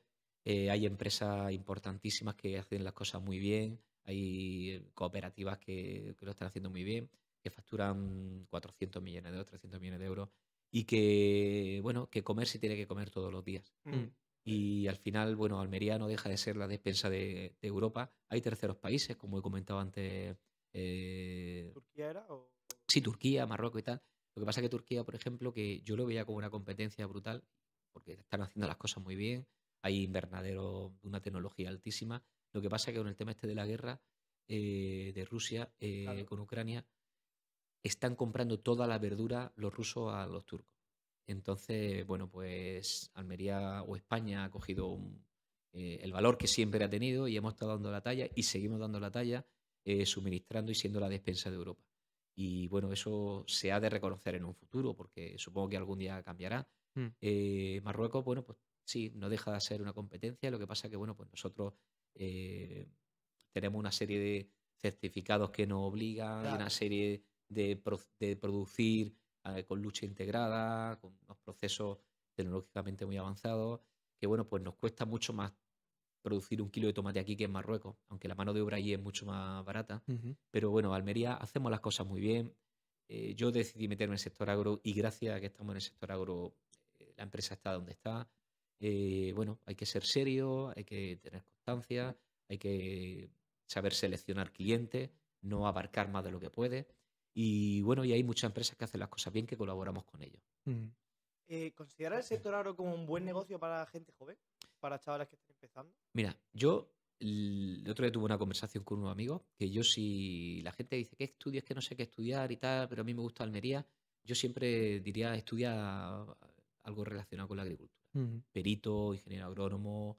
Eh, hay empresas importantísimas que hacen las cosas muy bien, hay cooperativas que, que lo están haciendo muy bien, que facturan 400 millones de euros, 300 millones de euros, y que, bueno, que comer se tiene que comer todos los días. Mm. Y al final, bueno, Almería no deja de ser la despensa de, de Europa. Hay terceros países, como he comentado antes, eh, ¿Turquía era? O... sí, Turquía, Marruecos y tal. Lo que pasa es que Turquía, por ejemplo, que yo lo veía como una competencia brutal, porque están haciendo las cosas muy bien, hay invernaderos de una tecnología altísima. Lo que pasa es que con el tema este de la guerra eh, de Rusia eh, Claro. con Ucrania, están comprando toda la verdura los rusos a los turcos. Entonces, bueno, pues Almería o España ha cogido un- eh, el valor que siempre ha tenido y hemos estado dando la talla y seguimos dando la talla, eh, suministrando y siendo la despensa de Europa. Y bueno, eso se ha de reconocer en un futuro, porque supongo que algún día cambiará. Mm. Eh, Marruecos, bueno, pues sí, no deja de ser una competencia. Lo que pasa que, bueno, pues nosotros tenemos una serie de certificados que nos obligan, Claro. una serie de, pro- de producir eh, con lucha integrada, con unos procesos tecnológicamente muy avanzados, que, bueno, pues nos cuesta mucho más producir un kilo de tomate aquí que en Marruecos, aunque la mano de obra allí es mucho más barata. Pero bueno, Almería hacemos las cosas muy bien. Eh, yo decidí meterme en el sector agro y gracias a que estamos en el sector agro, eh, la empresa está donde está. Eh, bueno, hay que ser serio, hay que tener constancia, hay que saber seleccionar clientes, no abarcar más de lo que puede. Y bueno, y hay muchas empresas que hacen las cosas bien que colaboramos con ellos. Mm. Eh, ¿Considerar el sector agro como un buen negocio para gente joven? Para chavales que estén empezando. Mira, yo el otro día tuve una conversación con unos amigos que yo si la gente dice que estudias, que no sé qué estudiar y tal, pero a mí me gusta Almería, yo siempre diría estudia algo relacionado con la agricultura. Ujú. Perito, ingeniero agrónomo,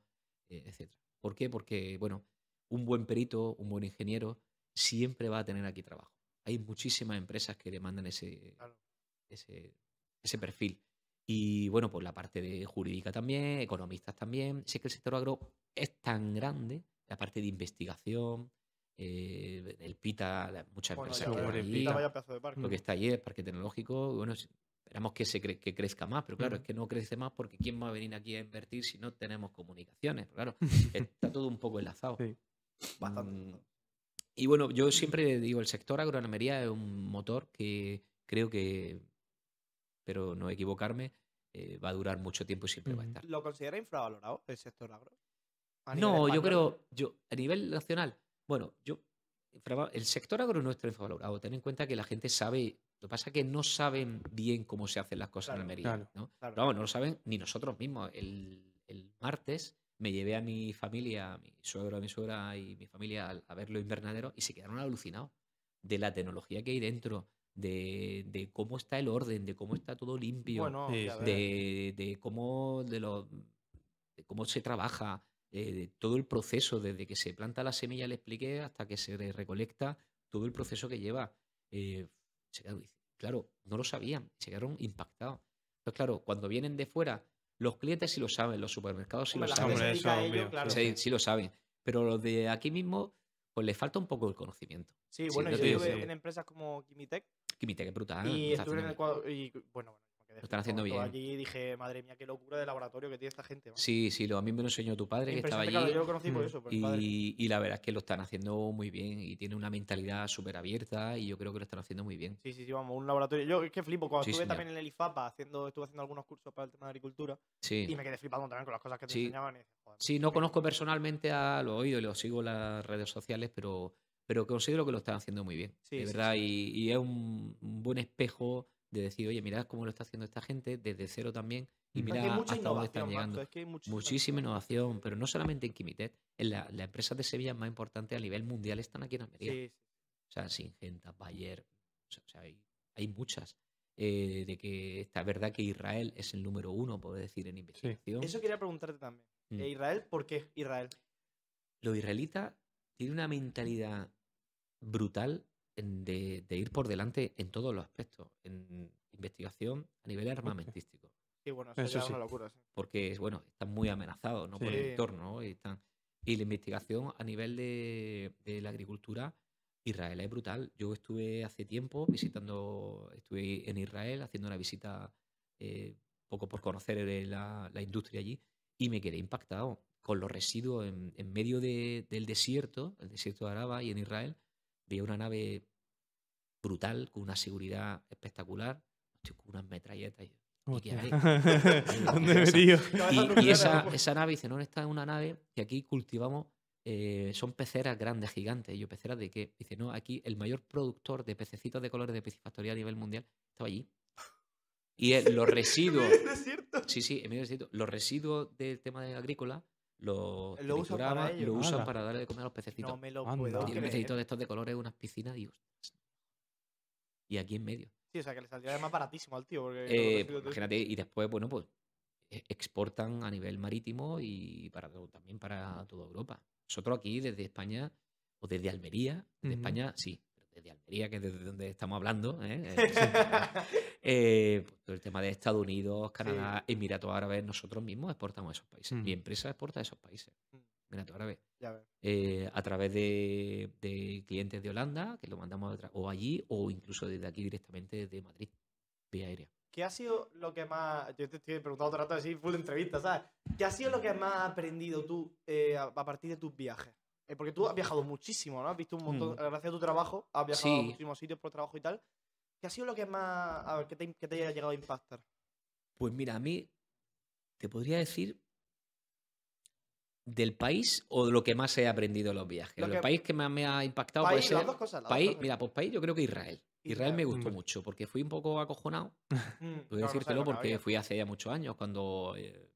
eh, etc. ¿Por qué? Porque, bueno, un buen perito, un buen ingeniero, siempre va a tener aquí trabajo. Hay muchísimas empresas que demandan ese, Claro. ese, ese perfil. Y bueno, pues la parte de jurídica también, economistas también. Sé que el sector agro es tan grande, la parte de investigación, eh, el PITA, muchas Bueno, empresas ya que el Pita, vaya pedazo de parque. lo que está allí, el parque tecnológico, bueno, esperamos que, se cre- que crezca más, pero claro, es Ujú. que no crece más porque ¿quién va a venir aquí a invertir si no tenemos comunicaciones? Claro, está todo un poco enlazado. Sí. Bastante. Mm, Y bueno, yo siempre digo, el sector agronomería es un motor que creo que, pero no equivocarme, eh, va a durar mucho tiempo y siempre va a estar. ¿Lo considera infravalorado el sector agro? No, yo creo, yo, a nivel nacional, bueno, yo, el sector agro no está infravalorado. Ten en cuenta que la gente sabe, lo que pasa es que no saben bien cómo se hacen las cosas en Almería, claro, ¿no? claro. Pero vamos, no lo saben ni nosotros mismos. El, el martes me llevé a mi familia, a mi suegro, a mi suegra y mi familia al- a ver los invernaderos y se quedaron alucinados de la tecnología que hay dentro, de, de cómo está el orden, de cómo está todo limpio Bueno, Sí, de, de cómo de lo, de cómo se trabaja, eh, de todo el proceso, desde que se planta la semilla, le expliqué, hasta que se re- recolecta, todo el proceso que lleva. Eh, se quedaron- claro, no lo sabían, se quedaron impactados. Entonces, claro, cuando vienen de fuera, los clientes sí lo saben, los supermercados sí Hombre, lo saben, eso, ello, claro. sí, sí lo saben. Pero los de aquí mismo, pues les falta un poco el conocimiento. Sí, Sí, bueno, yo estuve en empresas como Kimitec Químite, que es brutal. y estuve en cuadro y bueno, Lo están haciendo bien. Allí dije, madre mía, qué locura de laboratorio que tiene esta gente. macho". Sí, sí, lo, a mí me lo enseñó tu padre, que estaba allí. claro, yo lo conocí por eso, por. Y, y la verdad es que lo están haciendo muy bien y tiene una mentalidad súper abierta y yo creo que lo están haciendo muy bien. Sí, sí, sí, vamos, un laboratorio. Yo es que flipo, cuando Sí, estuve señor. también en el IFAPA haciendo, estuve haciendo algunos cursos para el tema de agricultura Sí. y me quedé flipando también con las cosas que te Sí. enseñaban. Y joder, Sí, no conozco personalmente a lo oído y lo sigo en las redes sociales, pero, pero considero que lo están haciendo muy bien. Sí, de sí, verdad, y, y es un, un buen espejo de decir, oye, mirad cómo lo está haciendo esta gente desde cero también y mira hasta dónde están llegando. macho, es que hay muchísima innovación, pero no solamente en Quimitet, en la, las empresas de Sevilla más importantes a nivel mundial están aquí en Almería. Sí, sí. O sea, Singenta, Bayer, o sea, o sea, hay, hay muchas. Eh, de que está es verdad que Israel es el número uno, puedo decir, en investigación. Eso quería preguntarte también. Mm. Eh, Israel, ¿por qué Israel? Los israelitas tienen una mentalidad brutal de, de ir por delante en todos los aspectos, en investigación a nivel armamentístico. Sí, bueno, eso, Eso ya es sí. una locura. Sí. porque bueno, están muy amenazados ¿no? por Sí. el entorno. ¿no? Y, están- y la investigación a nivel de, de la agricultura, Israel es brutal. Yo estuve hace tiempo visitando, estuve en Israel haciendo una visita eh, poco por conocer la, la industria allí y me quedé impactado con los residuos en, en medio de- del desierto, el desierto de Araba y en Israel. Vi una nave brutal, con una seguridad espectacular, con unas metralletas. y ¿Y Esa- nave dice, no, esta es una nave que aquí cultivamos, eh, son peceras grandes, gigantes. Y yo, ¿peceras de qué? Dice, no, aquí el mayor productor de pececitos de colores de piscifactoría a nivel mundial estaba allí. Y los residuos, ¿Es cierto? sí, sí, en medio del desierto, los residuos del tema de agrícola los Lo usan para ello. lo usan para darle de comer a los pececitos. No me lo Anda. puedo Tiene creer. pececitos de estos de colores, unas piscinas, y ostras. Y aquí en medio. Sí, o sea, que le saldría más baratísimo al tío. Porque Eh, pues de- imagínate, y después, bueno, pues e- exportan a nivel marítimo y para todo- también para toda Europa. Nosotros aquí desde España, o desde Almería, desde Ujú. España, sí, desde Almería, que es desde donde estamos hablando, ¿eh? Eh, pues todo el tema de Estados Unidos, Canadá, Emiratos Árabes, nosotros mismos exportamos a esos países. Mi Mm. empresa exporta a esos países. Mm. Emiratos Árabes. Eh, a través de, de clientes de Holanda, que lo mandamos o allí, o incluso desde aquí directamente de Madrid, vía aérea. ¿Qué ha sido lo que más. Yo te estoy preguntando todo el rato así, full entrevista, ¿sabes? ¿Qué ha sido lo que más has aprendido tú eh, a, a partir de tus viajes? Eh, porque tú has viajado muchísimo, ¿no? Has visto un montón. Mm. Gracias a tu trabajo, has viajado a Sí. muchísimos sitios por trabajo y tal. ¿Qué ha sido lo que más. A ver, que te, que te haya llegado a impactar? Pues mira, a mí te podría decir del país o de lo que más he aprendido en los viajes. Lo El que- país que más me ha impactado País, puede ser... las dos cosas. las dos País, cosas. mira, pues país yo creo que Israel. Israel, me gustó mucho porque fui un poco acojonado, Mm, puedo no decírtelo lo que porque había. fui hace ya muchos años cuando... eh,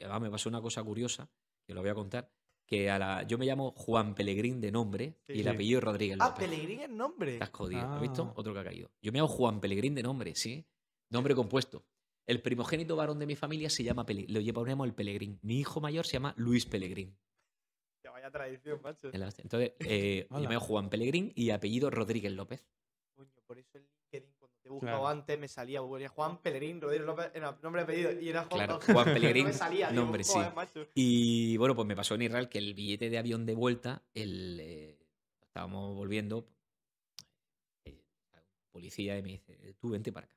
además me pasó una cosa curiosa, que lo voy a contar. Que a la, yo me llamo Juan Pelegrín de nombre Sí, y el sí. apellido es Rodríguez Ah, López. Pelegrín es nombre. Estás jodido. ¿Has visto? Ah. Otro que ha caído. Yo me llamo Juan Pelegrín de nombre, sí. Nombre compuesto. El primogénito varón de mi familia se llama Pelegrín. Lo llevamos el Pelegrín. Mi hijo mayor se llama Luis Pelegrín. Que vaya tradición, macho. Entonces, eh, yo me llamo Juan Pelegrín y apellido Rodríguez López. Coño, por eso el he buscado Claro. antes, me salía ponía Juan Pelegrín Rodríguez López, era nombre de apellido. Y era Juan, Claro, no, Juan no Pelegrín, me salía, digo, nombre, sí. macho. Y bueno, pues me pasó en Israel que el billete de avión de vuelta, el, eh, estábamos volviendo, eh, policía y me dice, tú vente para acá.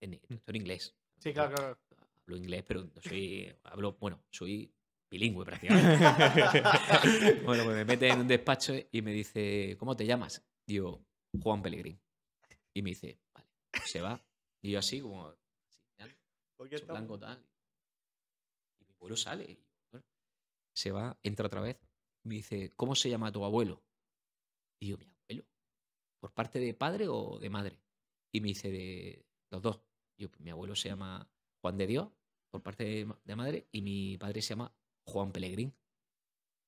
En, esto en inglés. Sí, claro, claro. Hablo inglés, pero no soy, hablo, bueno, soy bilingüe prácticamente. bueno, pues me mete en un despacho y me dice, ¿cómo te llamas? Digo, Juan Pelegrín. Y me dice, vale, se va. Y yo así, como, blanco tal. Y mi abuelo sale. y, bueno, se va, entra otra vez. Me dice, ¿cómo se llama tu abuelo? Y yo, mi abuelo. ¿Por parte de padre o de madre? Y me dice, de los dos. Yo, pues, mi abuelo se llama Juan de Dios, por parte de, ma- de madre, y mi padre se llama Juan Pelegrín.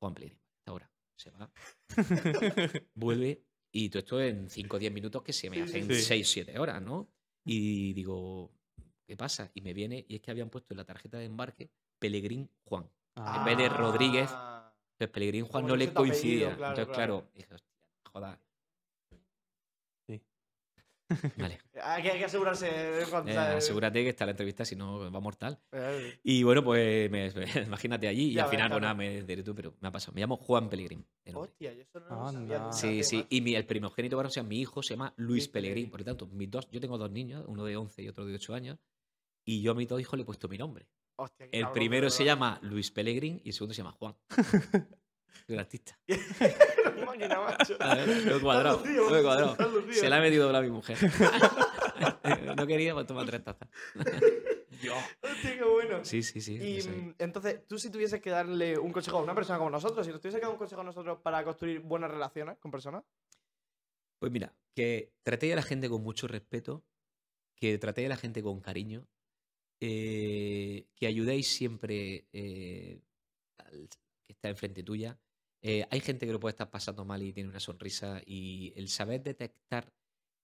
Juan Pelegrín, hasta ahora. Se va, vuelve, y todo esto en 5 o 10 minutos que se me hacen sí. 6 7 horas, ¿no? Y digo, ¿qué pasa? Y me viene, y es que habían puesto en la tarjeta de embarque Pelegrín Juan. Ah, En vez de Rodríguez, Ah, Pues Pelegrín Juan Como no le coincidía. claro, Entonces, claro. claro, dije, hostia, joda. Sí. Vale. Hay que, hay que asegurarse cuando Eh, asegúrate que está la entrevista, si no va mortal. Eh, Y bueno, pues me- imagínate allí y Ya al final, pues nada, me diré tú, pero me ha pasado. Me llamo Juan nombre. Hostia, yo eso no lo sabía. Sí, sí. Y mi, el primogénito varón, o sea, mi hijo se llama Luis Pelegrín. Pelegrín. Por lo tanto, mis dos, yo tengo dos niños, uno de 11 y otro de 8 años. Y yo a mis dos hijos le he puesto mi nombre. Hostia, El cabrón, primero se llama Luis Pelegrín y el segundo se llama Juan. Soy un artista. Máquina, macho. Ver, Lo he cuadrado. Lo cuadrado. Se la he metido doblada a mi mujer. no quería, pues toma tres tazas. Hostia, qué bueno. Sí, sí, sí. Y mm, entonces, tú si tuvieses que darle un consejo a una persona como nosotros, si nos tuviese que dar un consejo a nosotros para construir buenas relaciones con personas, Pues mira, que tratéis a la gente con mucho respeto, que tratéis a la gente con cariño, eh, que ayudéis siempre eh, al que está enfrente tuya. Eh, hay gente que lo puede estar pasando mal y tiene una sonrisa y el saber detectar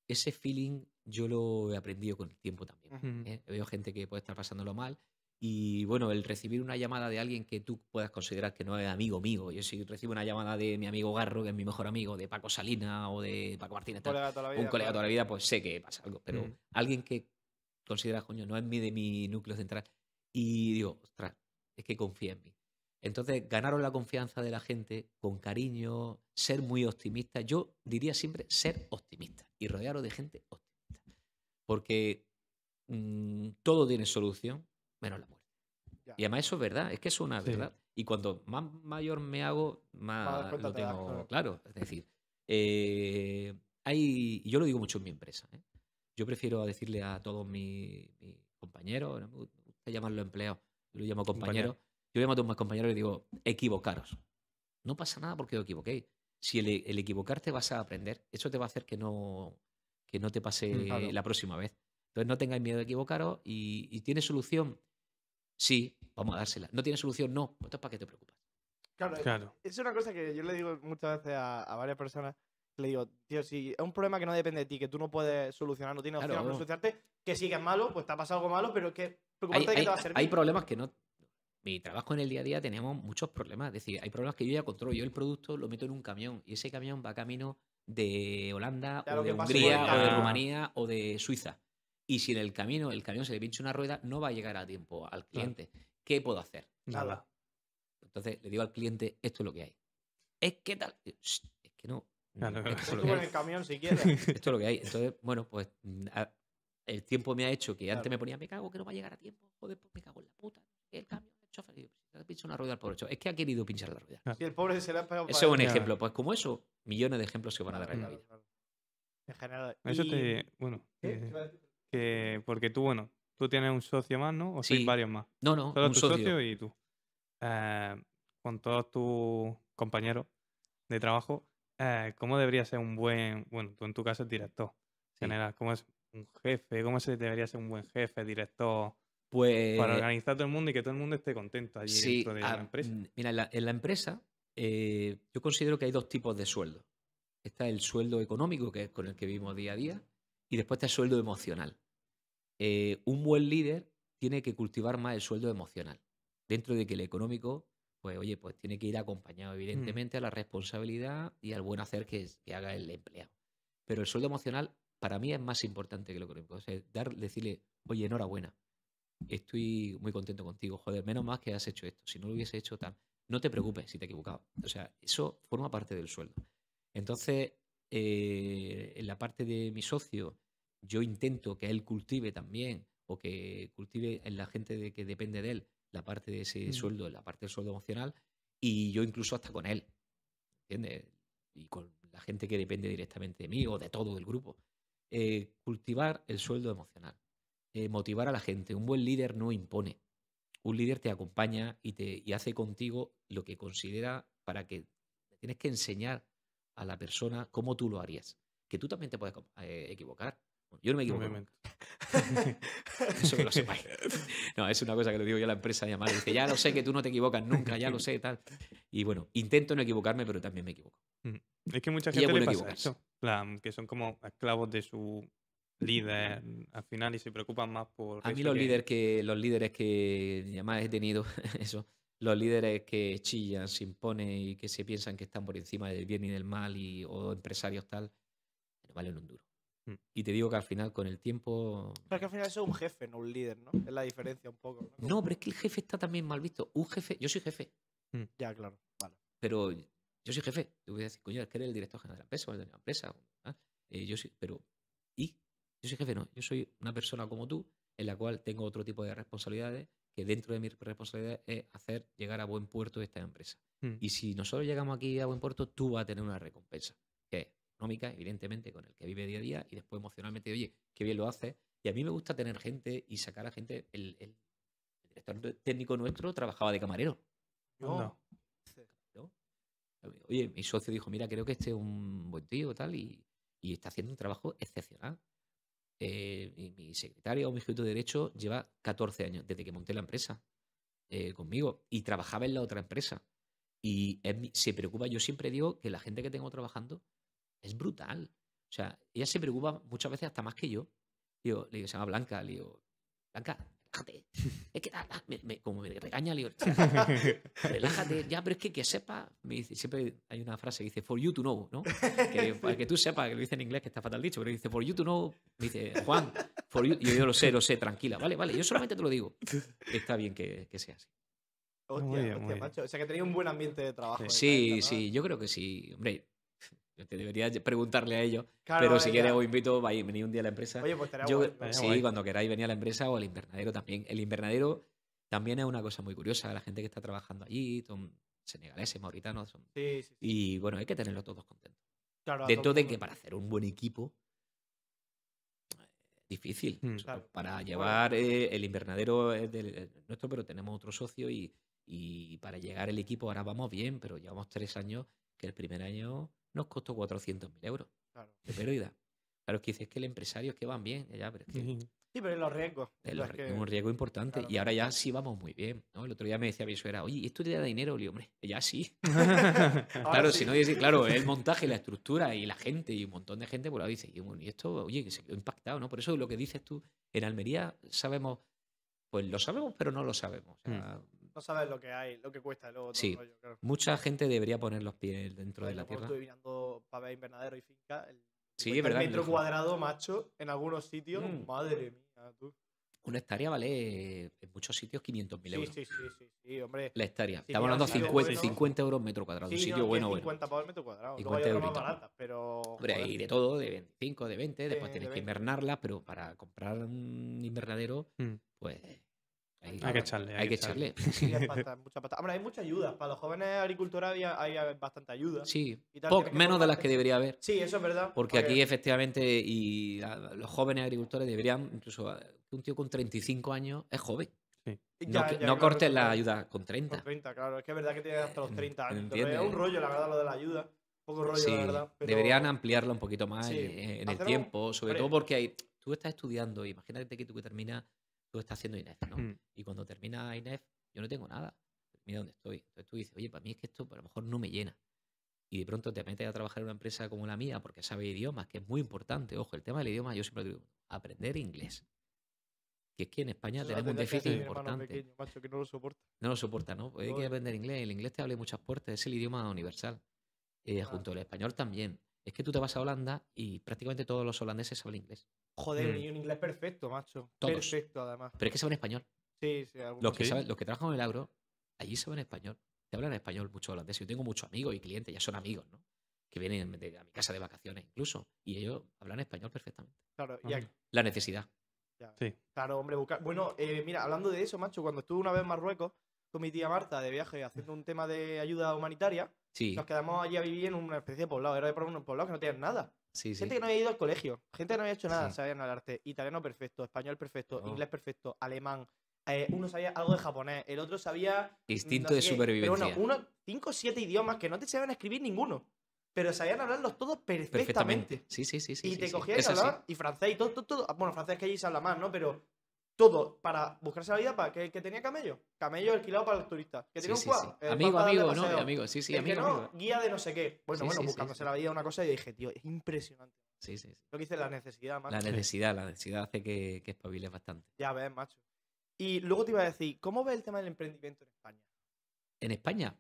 ese feeling yo lo he aprendido con el tiempo también. ¿eh? Veo gente que puede estar pasándolo mal y bueno, el recibir una llamada de alguien que tú puedas considerar que no es amigo mío, yo si recibo una llamada de mi amigo Garro, que es mi mejor amigo, de Paco Salina o de Paco Martínez, tal, colega de toda la vida. un colega toda la vida, pues sé que pasa algo. Pero Mm. alguien que considera, coño, no es mi de mi núcleo central. Y digo, ostras, es que confía en mí. Entonces, ganaron la confianza de la gente con cariño, ser muy optimista. Yo diría siempre ser optimista y rodearos de gente optimista. Porque mm, todo tiene solución, menos la muerte. Ya. Y además eso es verdad, es que es una Sí. verdad. Y cuando más mayor me hago, más lo das, tengo claro. claro. Es decir, eh, hay, y yo lo digo mucho en mi empresa. ¿eh? Yo prefiero decirle a todos mis, mis compañeros, no me gusta llamarlos empleados, yo lo llamo compañeros. Yo llamo a todos mis compañeros y digo, equivocaros. No pasa nada porque os equivoquéis. Si el, el equivocarte vas a aprender, eso te va a hacer que no, que no te pase Mm, claro. la próxima vez. Entonces no tengáis miedo de equivocaros y, y ¿tiene solución? Sí, vamos a dársela. ¿No tiene solución? No. Pues entonces ¿para qué te preocupas? Claro, Claro. es una cosa que yo le digo muchas veces a, a varias personas. Le digo, tío, si es un problema que no depende de ti, que tú no puedes solucionar, no tienes opción Claro. de solucionarte, que sí que es malo, pues te ha pasado algo malo, pero que Hay, preocuparte de que hay- te va a servir. hay problemas que no... Mi trabajo en el día a día tenemos muchos problemas. Es decir, hay problemas que yo ya controlo. Yo el producto lo meto en un camión y ese camión va camino de Holanda Claro, o de Hungría o de. Rumanía o de Suiza. Y si en el camino el camión se le pincha una rueda, no va a llegar a tiempo al cliente. ¿Qué puedo hacer? Nada. Entonces le digo al cliente, esto es lo que hay. Es que tal. Digo, "Shh, Es que no. Esto es lo que hay. el camión si quieres. Esto es lo que hay. Entonces, bueno, pues el tiempo me ha hecho que antes Claro. me ponía, me cago que no va a llegar a tiempo. Joder, pues me cago en la puta. El camión, chofer. Digo, "Si te ha pinchado una rueda al pobre chofer". Es que ha querido pinchar la rueda. si el pobre se le ha pegado Eso es un ejemplo. Pues como eso, millones de ejemplos se van a dar en la vida. En general. Eso Y- te. Bueno, ¿Qué? eh. Porque tú, bueno, tú tienes un socio más, ¿no? O sois Sí. varios más. No, no, Solo un tu socio. socio y tú. Eh, con todos tus compañeros de trabajo, eh, ¿cómo debería ser un buen. Bueno, tú en tu caso es director. Sí. General, ¿cómo es un jefe? ¿Cómo se debería ser un buen jefe, director? Pues para organizar todo el mundo y que todo el mundo esté contento allí sí, dentro de ah, la empresa. mm, Mira, en la, en la empresa eh, yo considero que hay dos tipos de sueldo. Está el sueldo económico, que es con el que vivimos día a día, y después está el sueldo emocional. Eh, un buen líder tiene que cultivar más el sueldo emocional. Dentro de que el económico, pues oye, pues tiene que ir acompañado, evidentemente, a la responsabilidad y al buen hacer que, que haga el empleado. Pero el sueldo emocional para mí es más importante que lo económico. O sea, dar, decirle, oye, enhorabuena, estoy muy contento contigo, joder, menos más que has hecho esto. Si no lo hubiese hecho tal, no te preocupes si te he equivocado. O sea, eso forma parte del sueldo. Entonces, eh, en la parte de mi socio, yo intento que él cultive también, o que cultive en la gente de que depende de él, la parte de ese Mm. sueldo, la parte del sueldo emocional, y yo incluso hasta con él, ¿entiendes? Y con la gente que depende directamente de mí o de todo el grupo. Eh, cultivar el sueldo emocional, eh, motivar a la gente. Un buen líder no impone. Un líder te acompaña y, te, y hace contigo lo que considera para que tienes que enseñar a la persona cómo tú lo harías. Que tú también te puedes eh, equivocar. Bueno, yo no me equivoco. Obviamente. Eso que lo sepáis. No, es una cosa que le digo yo a la empresa llamada. Dice, ya lo sé que tú no te equivocas nunca, ya lo sé, tal. Y bueno, intento no equivocarme, pero también me equivoco. Es que mucha gente le bueno pasa eso. plan, que son como esclavos de su líder al final y se preocupan más por. A mí los que- líderes que los líderes que además he tenido eso, los líderes que chillan, se imponen y que se piensan que están por encima del bien y del mal y o empresarios tal, no valen un duro. Mm. Y te digo que al final con el tiempo Pero es que al final eso es un jefe, no un líder, ¿no? Es la diferencia un poco. ¿no? no, pero es que el jefe está también mal visto. Un jefe, yo soy jefe, Ya, claro. Vale. pero yo soy jefe. Te voy a decir, coño, es que eres el director general de la empresa o el de la empresa. ¿ah? Eh, yo soy, pero y yo soy jefe, no. Yo soy una persona como tú, en la cual tengo otro tipo de responsabilidades, que dentro de mis responsabilidades es hacer llegar a buen puerto esta empresa. Mm. Y si nosotros llegamos aquí a buen puerto, tú vas a tener una recompensa, que es económica, evidentemente, con el que vive día a día, y después emocionalmente, oye, qué bien lo haces. Y a mí me gusta tener gente y sacar a gente. El, el- el director técnico nuestro trabajaba de camarero. No. No. ¿no? Oye, mi socio dijo, mira, creo que este es un buen tío tal, y, y está haciendo un trabajo excepcional. Eh, mi secretaria o mi jefe de derecho lleva 14 años desde que monté la empresa eh, conmigo y trabajaba en la otra empresa. Y se preocupa, yo siempre digo que la gente que tengo trabajando es brutal. O sea, ella se preocupa muchas veces hasta más que yo. Digo, le digo, se llama Blanca, le digo, Blanca, relájate. Es que me- me- como me regaña, le digo, relájate, ya, pero es que que sepa, me dice, siempre hay una frase que dice, for you to know, ¿no? Que, para que tú sepas, que lo dice en inglés, que está fatal dicho, pero dice, for you to know, me dice, Juan, for you, y yo, yo lo sé, lo sé, tranquila, vale, vale, yo solamente te lo digo. Está bien que, que sea así. Hostia, Muy bien, hostia, muy bien. macho. O sea que tenía un buen ambiente de trabajo. Sí, sí, yo creo que sí, hombre, te debería preguntarle a ellos, Claro, pero si quieres os invito, vais a venir un día a la empresa. Oye, pues estaría Yo- guay. estaría sí, guay. cuando queráis venir a la empresa o al invernadero también. El invernadero también es una cosa muy curiosa. La gente que está trabajando allí son senegaleses, mauritanos. son- Sí, sí, sí. Y bueno, hay que tenerlos todos contentos. Claro, Dentro de que para hacer un buen equipo eh, difícil. Mm. Nosotros Claro. Para llevar eh, el invernadero es del- es nuestro, pero tenemos otro socio y, y para llegar el equipo ahora vamos bien, pero llevamos tres años que el primer año nos costó 400.000 euros Claro. de pérdida. Claro, es que dices que el empresario es que van bien, ya, pero es que Sí, pero en los riesgos. es lo- un riesgo importante. claro. Y ahora ya sí vamos muy bien. ¿no? El otro día me decía mi suegra, oye, ¿esto te da dinero? Digo, hombre, ya sí. Claro, sí. si no dice, claro, el montaje, la estructura y la gente y un montón de gente, pues ahora dice, y bueno, y esto, oye, que se quedó impactado, ¿no? Por eso lo que dices tú, en Almería sabemos, pues lo sabemos, pero no lo sabemos. O sea, No sabes lo que hay, lo que cuesta luego todo Sí. el rollo, claro. Mucha gente debería poner los pies dentro de la tierra. Estoy mirando para ver invernadero y finca. El, Sí, es verdad, El metro cuadrado, macho, en algunos sitios. Mm. Madre mía, tú. Una hectárea vale en muchos sitios 500.000 Sí, euros. sí, sí, sí, sí, hombre. La hectárea. Sí, Estamos hablando de un sitio 50, bueno. 50 euros metro cuadrado. Sí, un no, sitio que bueno, bueno. 50 pavos el metro cuadrado. Luego 50 hay otras más euritos. baratas, pero. Hombre, hay de todo, de 25, de 20, después Sí, tienes de que 20. invernarlas, pero para comprar un invernadero, Mm. pues hay, Hay que echarle. hay que echarle. Sí, pasta, mucha pasta. Hombre, hay mucha ayuda. Para los jóvenes agricultores hay, bastante ayuda. Sí, poc- menos de las que debería haber. Sí, eso es verdad. Porque aquí efectivamente, y los jóvenes agricultores deberían, incluso un tío con 35 años es joven. Ya, ya, no claro, cortes la ayuda con Con 30. 30, claro. Es que es verdad que tienes hasta los En- 30 años. es un rollo, la verdad, lo de la ayuda. Un poco rollo, Sí, la verdad. pero- deberían ampliarla un poquito más Sí, en, en el tiempo, sobre todo porque hay, tú estás estudiando, imagínate que tú que terminas, tú estás haciendo INEF, ¿no? Mm. Y cuando termina INEF, yo no tengo nada. mira dónde estoy. Entonces tú dices, oye, para mí es que esto a lo mejor no me llena. Y de pronto te metes a trabajar en una empresa como la mía porque sabe idiomas, que es muy importante. Ojo, el tema del idioma, yo siempre digo, aprender inglés. Que es que en España Eso tenemos un déficit importante. pequeño, macho, que no lo soporta. No lo soporta, ¿no? Hay que aprender inglés. El inglés te abre muchas puertas, es el idioma universal. Eh, junto al español también. Es que tú te vas a Holanda y prácticamente todos los holandeses hablan inglés. Joder, Mm. y un inglés perfecto, macho. Todos. Perfecto, además. Pero es que saben español. Sí, sí, algunos Los que, Sí. saben, los que trabajan en el agro, allí saben español. Te hablan español mucho holandés. Yo tengo muchos amigos y clientes, ya son amigos, ¿no? Que vienen de- a mi casa de vacaciones incluso. Y ellos hablan español perfectamente. Claro, y aquí- La necesidad. ya. Sí. Claro, hombre, buscar. Bueno, eh, mira, hablando de eso, macho, cuando estuve una vez en Marruecos con mi tía Marta de viaje haciendo un tema de ayuda humanitaria, Sí, nos quedamos allí a vivir en una especie de poblado. Era de un poblado que no tenían nada. sí, sí. Gente que no había ido al colegio, gente que no había hecho nada, sabían arte. Italiano perfecto, español perfecto, Oh. inglés perfecto, alemán. Eh, uno sabía algo de japonés, el otro sabía. Instinto no de qué. supervivencia. Pero bueno, uno, cinco o siete idiomas que no te sabían escribir ninguno. Pero sabían hablarlos todos perfectamente. Perfectamente. Sí, sí, sí. sí y te cogían y hablaban, y francés y todo, todo, todo. Bueno, francés que allí se habla más, ¿no? Pero todo para buscarse la vida para que, que tenía camello. Camello alquilado para los turistas. Que tenía sí, un sí. el Amigo, amigo, ¿no? Amigo, sí, sí, el que amigo, no, amigo. guía de no sé qué. Bueno, bueno, buscándose la vida una cosa y dije, tío, es impresionante. Sí, sí. Lo que dice la necesidad, macho. La necesidad, la necesidad hace que, que espabiles bastante. Ya ves, macho. Y luego te iba a decir, ¿cómo ves el tema del emprendimiento en España? En España,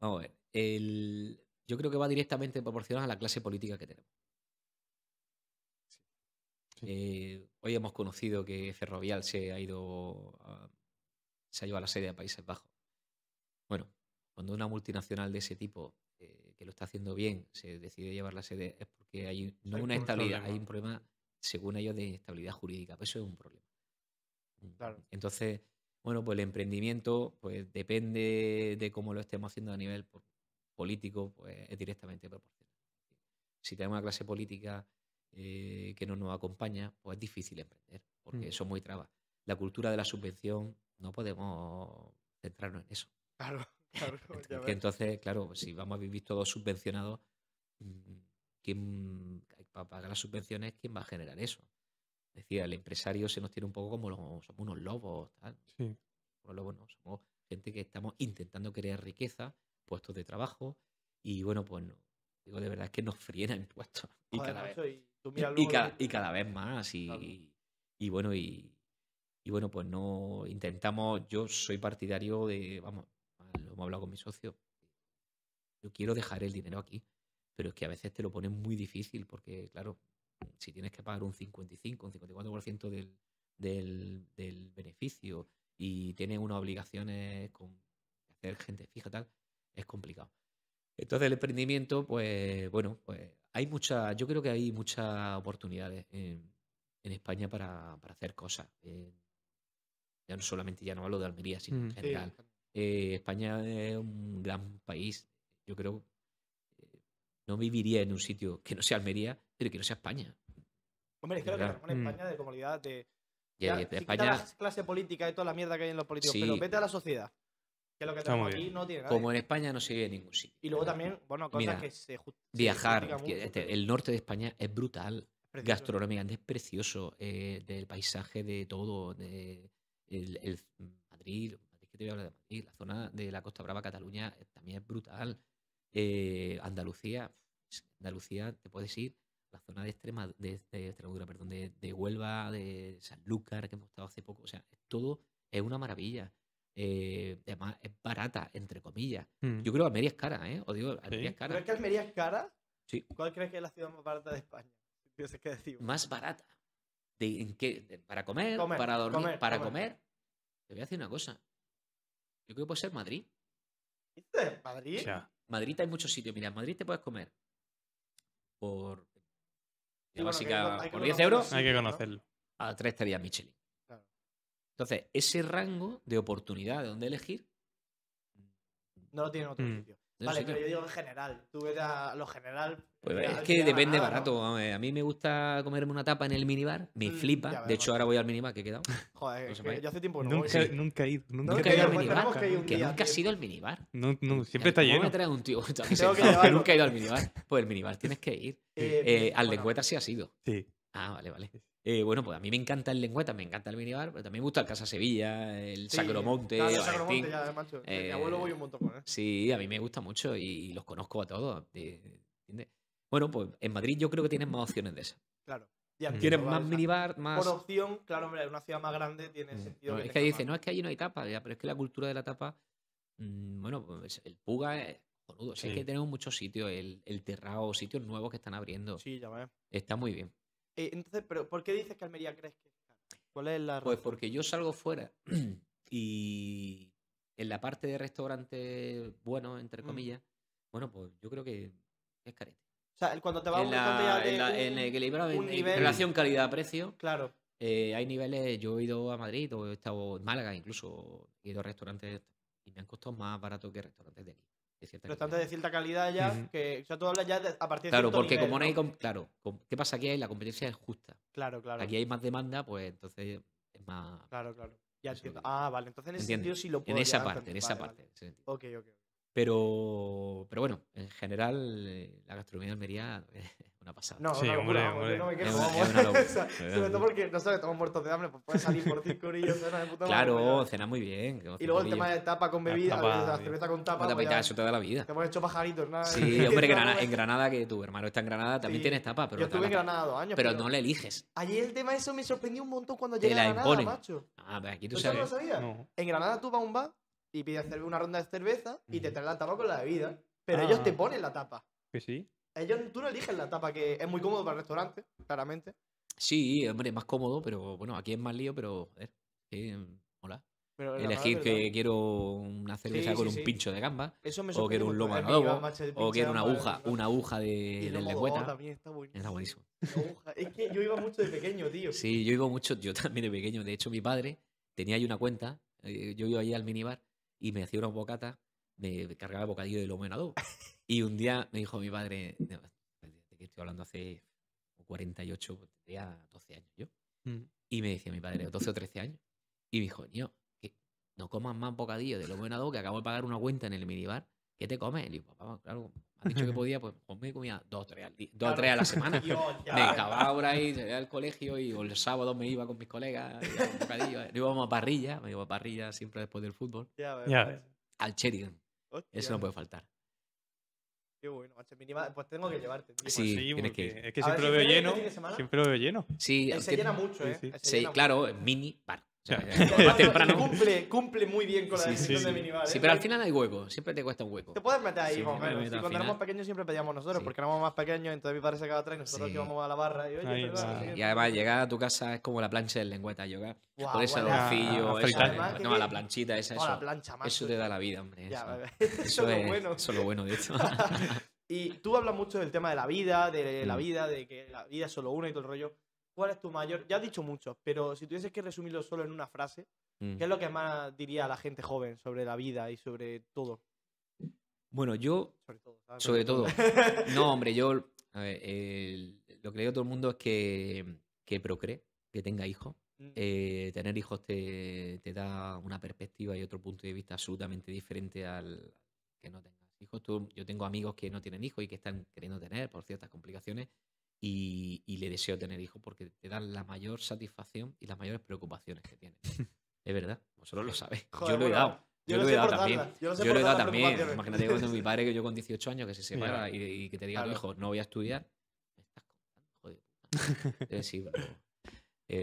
vamos a ver, el- yo creo que va directamente proporcional a la clase política que tenemos. Eh, hoy hemos conocido que Ferrovial se ha ido a, se ha llevado la sede a Países Bajos. Bueno, cuando una multinacional de ese tipo eh, que lo está haciendo bien se decide llevar la sede es porque hay no Hay una un estabilidad, hay un problema, según ellos, de estabilidad jurídica. Pues eso es un problema. Claro. Entonces, bueno, pues el emprendimiento, pues depende de cómo lo estemos haciendo a nivel po- político, pues es directamente proporcional. Si tenemos una clase política eh, que no nos acompaña, pues es difícil emprender, porque Mm. son muy trabas. La cultura de la subvención, no podemos centrarnos en eso. Claro, claro. Ya que entonces, claro, si vamos a vivir todos subvencionados, mm, ¿quién para pagar las subvenciones, quién va a generar eso? Decía, el empresario se nos tiene un poco como los, somos unos lobos, tal. Sí. Unos lobos no, somos gente que estamos intentando crear riqueza, puestos de trabajo, y bueno, pues no. Digo, de verdad es que nos fríen a impuestos. Y Joder, cada vez y tú mira y, lo- y cada vez más y, Claro. y bueno y, y bueno pues no intentamos yo soy partidario de vamos lo hemos hablado con mi socio yo quiero dejar el dinero aquí pero es que a veces te lo ponen muy difícil porque claro si tienes que pagar un 55 un 54% del, del, del beneficio y tienes unas obligaciones con hacer gente fija tal es complicado entonces el emprendimiento, pues bueno, pues hay mucha, yo creo que hay muchas oportunidades en, en España para, para hacer cosas. Eh, ya no solamente, ya no hablo de Almería, sino en Mm. Sí, general. Eh, España es un gran país. Yo creo, eh, no viviría en un sitio que no sea Almería, pero que no sea España. Hombre, es que lo que Mm. España de comodidad de. Ya, quita España, la clase política y toda la mierda que hay en los políticos, pero vete a la sociedad. Que lo que Está tenemos muy aquí bien. no tiene nada. como en España no se vive en ningún sitio. Y luego también, bueno, cosas Mira, que se Viajar, este- el norte de España es brutal. gastronómicamente es precioso, eh, del paisaje, de todo, de el, el Madrid, Madrid, que te voy a hablar de Madrid, la zona de la Costa Brava, Cataluña, eh, también es brutal. Eh, Andalucía, Andalucía te puedes ir la zona de, Extrema, de, de Extremadura, perdón, de, de Huelva, de Sanlúcar, que hemos estado hace poco, o sea, es todo es una maravilla. Eh, además, es barata, entre comillas. Mm. Yo creo que Almería es cara, ¿eh? Os digo, Almería Sí. es cara. ¿Crees que Almería es cara? Sí. ¿Cuál crees que es la ciudad más barata de España? Si que decir. más barata. ¿De, ¿En qué? De- ¿Para comer? Comer, ¿Para dormir? comer, ¿Para comer. comer? Te voy a decir una cosa. Yo creo que puede ser Madrid. ¿Viste? ¿Madrid? O sea, Madrid hay muchos sitios. Mira, en Madrid te puedes comer por Sí, bueno, básica que- por 10 conocer los euros hay que conocerlo. a tres estrellas Michelin. Entonces, ese rango de oportunidad de dónde elegir. No lo tiene en otro Mm. sitio. Vale, pero yo digo en general. Tú vete a lo general. Pues es que depende barato. a mí me gusta comerme una tapa en el minibar. Me Mm, flipa. De ves, hecho, ahora voy al minibar que he quedado. Joder, No que yo hace tiempo no voy. Nunca, sí. nunca he ido. Nunca Nunca Nunca he ido al minibar. que nunca has tío. ido al minibar. No, no, siempre está ¿Cómo lleno. me trae un tío? Que nunca he ido al minibar. Pues el minibar tienes que ir. Eh, Eh, al bueno, lengüeta sí has ido. Sí. Ah, vale, vale. Eh, bueno, pues a mí me encanta el Lengüeta, me encanta el minibar, pero también me gusta el Casa Sevilla, el Sí, Sacromonte, claro, el Valentín. Sacromonte ya, macho. De Mi abuelo Eh, voy un montón con él. Sí, a mí me gusta mucho y, y los conozco a todos. eh, ¿entiendes? Bueno, pues en Madrid yo creo que tienes más opciones de esas. Claro. Ya Mm. Tienes más minibar, más... Por opción, claro, hombre, en una ciudad más grande tiene Mm, sentido. no, que es que dice, más. no, es que allí no hay tapa, ya, pero es que la cultura de la tapa, mm, bueno, pues el Puga es es Sí. que tenemos muchos sitios, el, el Terrao, sitios nuevos que están abriendo. Sí, ya ves. Está muy bien. Eh, entonces, pero ¿por qué dices que Almería crees que es? ¿Cuál es la Pues razón? porque yo salgo fuera y en la parte de restaurante bueno, entre Mm. comillas, bueno, pues yo creo que es carete. O sea, cuando te vas a En, un restaurante ya la, en, un- equilibrado, en, un en nivel- relación calidad-precio, Claro. eh, hay niveles, yo he ido a Madrid o he estado en Málaga incluso, he ido a restaurantes y me han costado más barato que restaurantes de aquí. De cierta Restaurantes calidad. de cierta calidad ya, que, o sea, tú hablas ya de- a partir de Claro, porque nivel, como no hay... ¿no? Claro, ¿qué pasa aquí? La competencia es justa. Claro, claro. Aquí hay más demanda, pues entonces es más... Claro, claro. Ya entiendo. Ah, vale. Entonces en ese ¿Entiendes? sentido sí lo puedo En esa parte, en esa Vale, parte. vale. Ok, ok. Pero, pero bueno, en general, eh, la gastronomía de Almería es una pasada. No, Sí, una hombre, locura, yo hombre. no me Es quejo, una- es una Sobre todo porque, no sé, estamos muertos de hambre, pues puedes salir por cinco orillos, cenas de puta madre, Claro, pues ya. cena muy bien. Y luego el tema de tapa con La bebida, tapa, la cerveza con tapa, pues ya eso te da la vida. te hemos hecho pajaritos, nada. Sí, hombre, Estamos- Grana- en Granada, que tu hermano está en Granada, también Sí. tienes tapa, pero, Yo estuve en la. Granada dos años. pero no le eliges. Allí el tema eso me sorprendió un montón cuando llegué la a Granada, imponen. macho. Ah, pero aquí tú ¿Eso no lo sabes. sabías? No. En Granada tú vas a un bar y pides una ronda de cerveza y te traen la tapa con la bebida. Pero ellos te Ah. ponen la tapa. Que sí. Ellos, tú no eliges la tapa, que es muy cómodo para el restaurante, claramente. Sí, hombre, más cómodo, pero bueno, aquí es más lío, pero en Granada, Elegir ¿verdad? que quiero una cerveza Sí, con sí, un pincho de gamba, Eso me o quiero un adobo, macho, el o quiero una aguja, una aguja de, lomo lengüeta. también está buenísimo. Está. Es que yo iba mucho de pequeño, tío. Sí, yo iba mucho, yo también de pequeño. De hecho, mi padre tenía ahí una cuenta. eh, Yo iba ahí al minibar y me hacía unos bocatas, me cargaba el bocadillo de lomo en adobo. Y un día me dijo mi padre, de que estoy hablando hace 48, pues tendría 12 años yo. Mm. Y me decía mi padre, 12 o 13 años. Y me dijo, niño, que no comas más bocadillo de lomo en adobo, que acabo de pagar una cuenta en el minibar. ¿Qué te comes? Y digo, papá, claro, me has dicho que podía, pues, pues me comía dos o tres al, di- dos o Claro. tres a la semana. Dios. Me acababa por ahí, salía al colegio y los sábados me iba con mis colegas, iba a un bocadillo, eh, íbamos a parrilla, me iba a parrilla siempre después del fútbol, Ya al Sheridan, Hostia, eso no puede faltar. Qué bueno, macho. Minibar- Pues tengo que llevarte. tío. Pues Sí, sí, tienes que ir. es que ver, siempre si lo veo lleno. Siempre lo veo lleno. Sí, Él se llena mucho, ¿eh? sí. Se llena claro, mucho. mini bar. Más temprano. Cumple, cumple muy bien con la Sí, definición sí, de sí. minibar. Sí, ¿eh? pero al final hay hueco, siempre te cuesta un hueco. Te puedes meter ahí, Sí, más o me menos. al cuando final. éramos pequeños siempre pedíamos nosotros, Sí. porque éramos más pequeños, entonces mi padre se quedaba atrás y nosotros Sí. íbamos a la barra y oye, Ahí. Y además llegar a tu casa es como la plancha del lengüeta, con ese guau, ya. adorcillo, eso. Además, no, la planchita esa, Oh, la eso, plancha, macho. eso te da la vida, hombre. Ya, eso, eso Eso es lo bueno. eso es lo bueno de esto. Y tú hablas mucho del tema de la vida, de la Mm. vida, de que la vida es solo una y todo el rollo. ¿Cuál es tu mayor? Ya has dicho mucho, pero si tuvieses que resumirlo solo en una frase, Mm. ¿qué es lo que más diría a la gente joven sobre la vida y sobre todo? Bueno, yo Sobre todo. ¿sabes? Sobre todo. No, hombre, yo. a ver, el- lo que le digo a todo el mundo es que, que procree, que tenga hijos. Mm, Eh, tener hijos te, te da una perspectiva y otro punto de vista absolutamente diferente al que no tengas hijos. Tú- yo tengo amigos que no tienen hijos y que están queriendo tener por ciertas complicaciones y, y le deseo tener hijos porque te dan la mayor satisfacción y las mayores preocupaciones que tienes. es verdad, vosotros lo sabéis. Joder, yo lo he bueno, dado. Yo, lo he dado también. Yo, lo he dado también. Imagínate cuando mi padre, que yo con 18 años, que se separa y, y que te diga Claro. tu hijo, no voy a estudiar. Me estás contando, joder. Eh, sí, pero,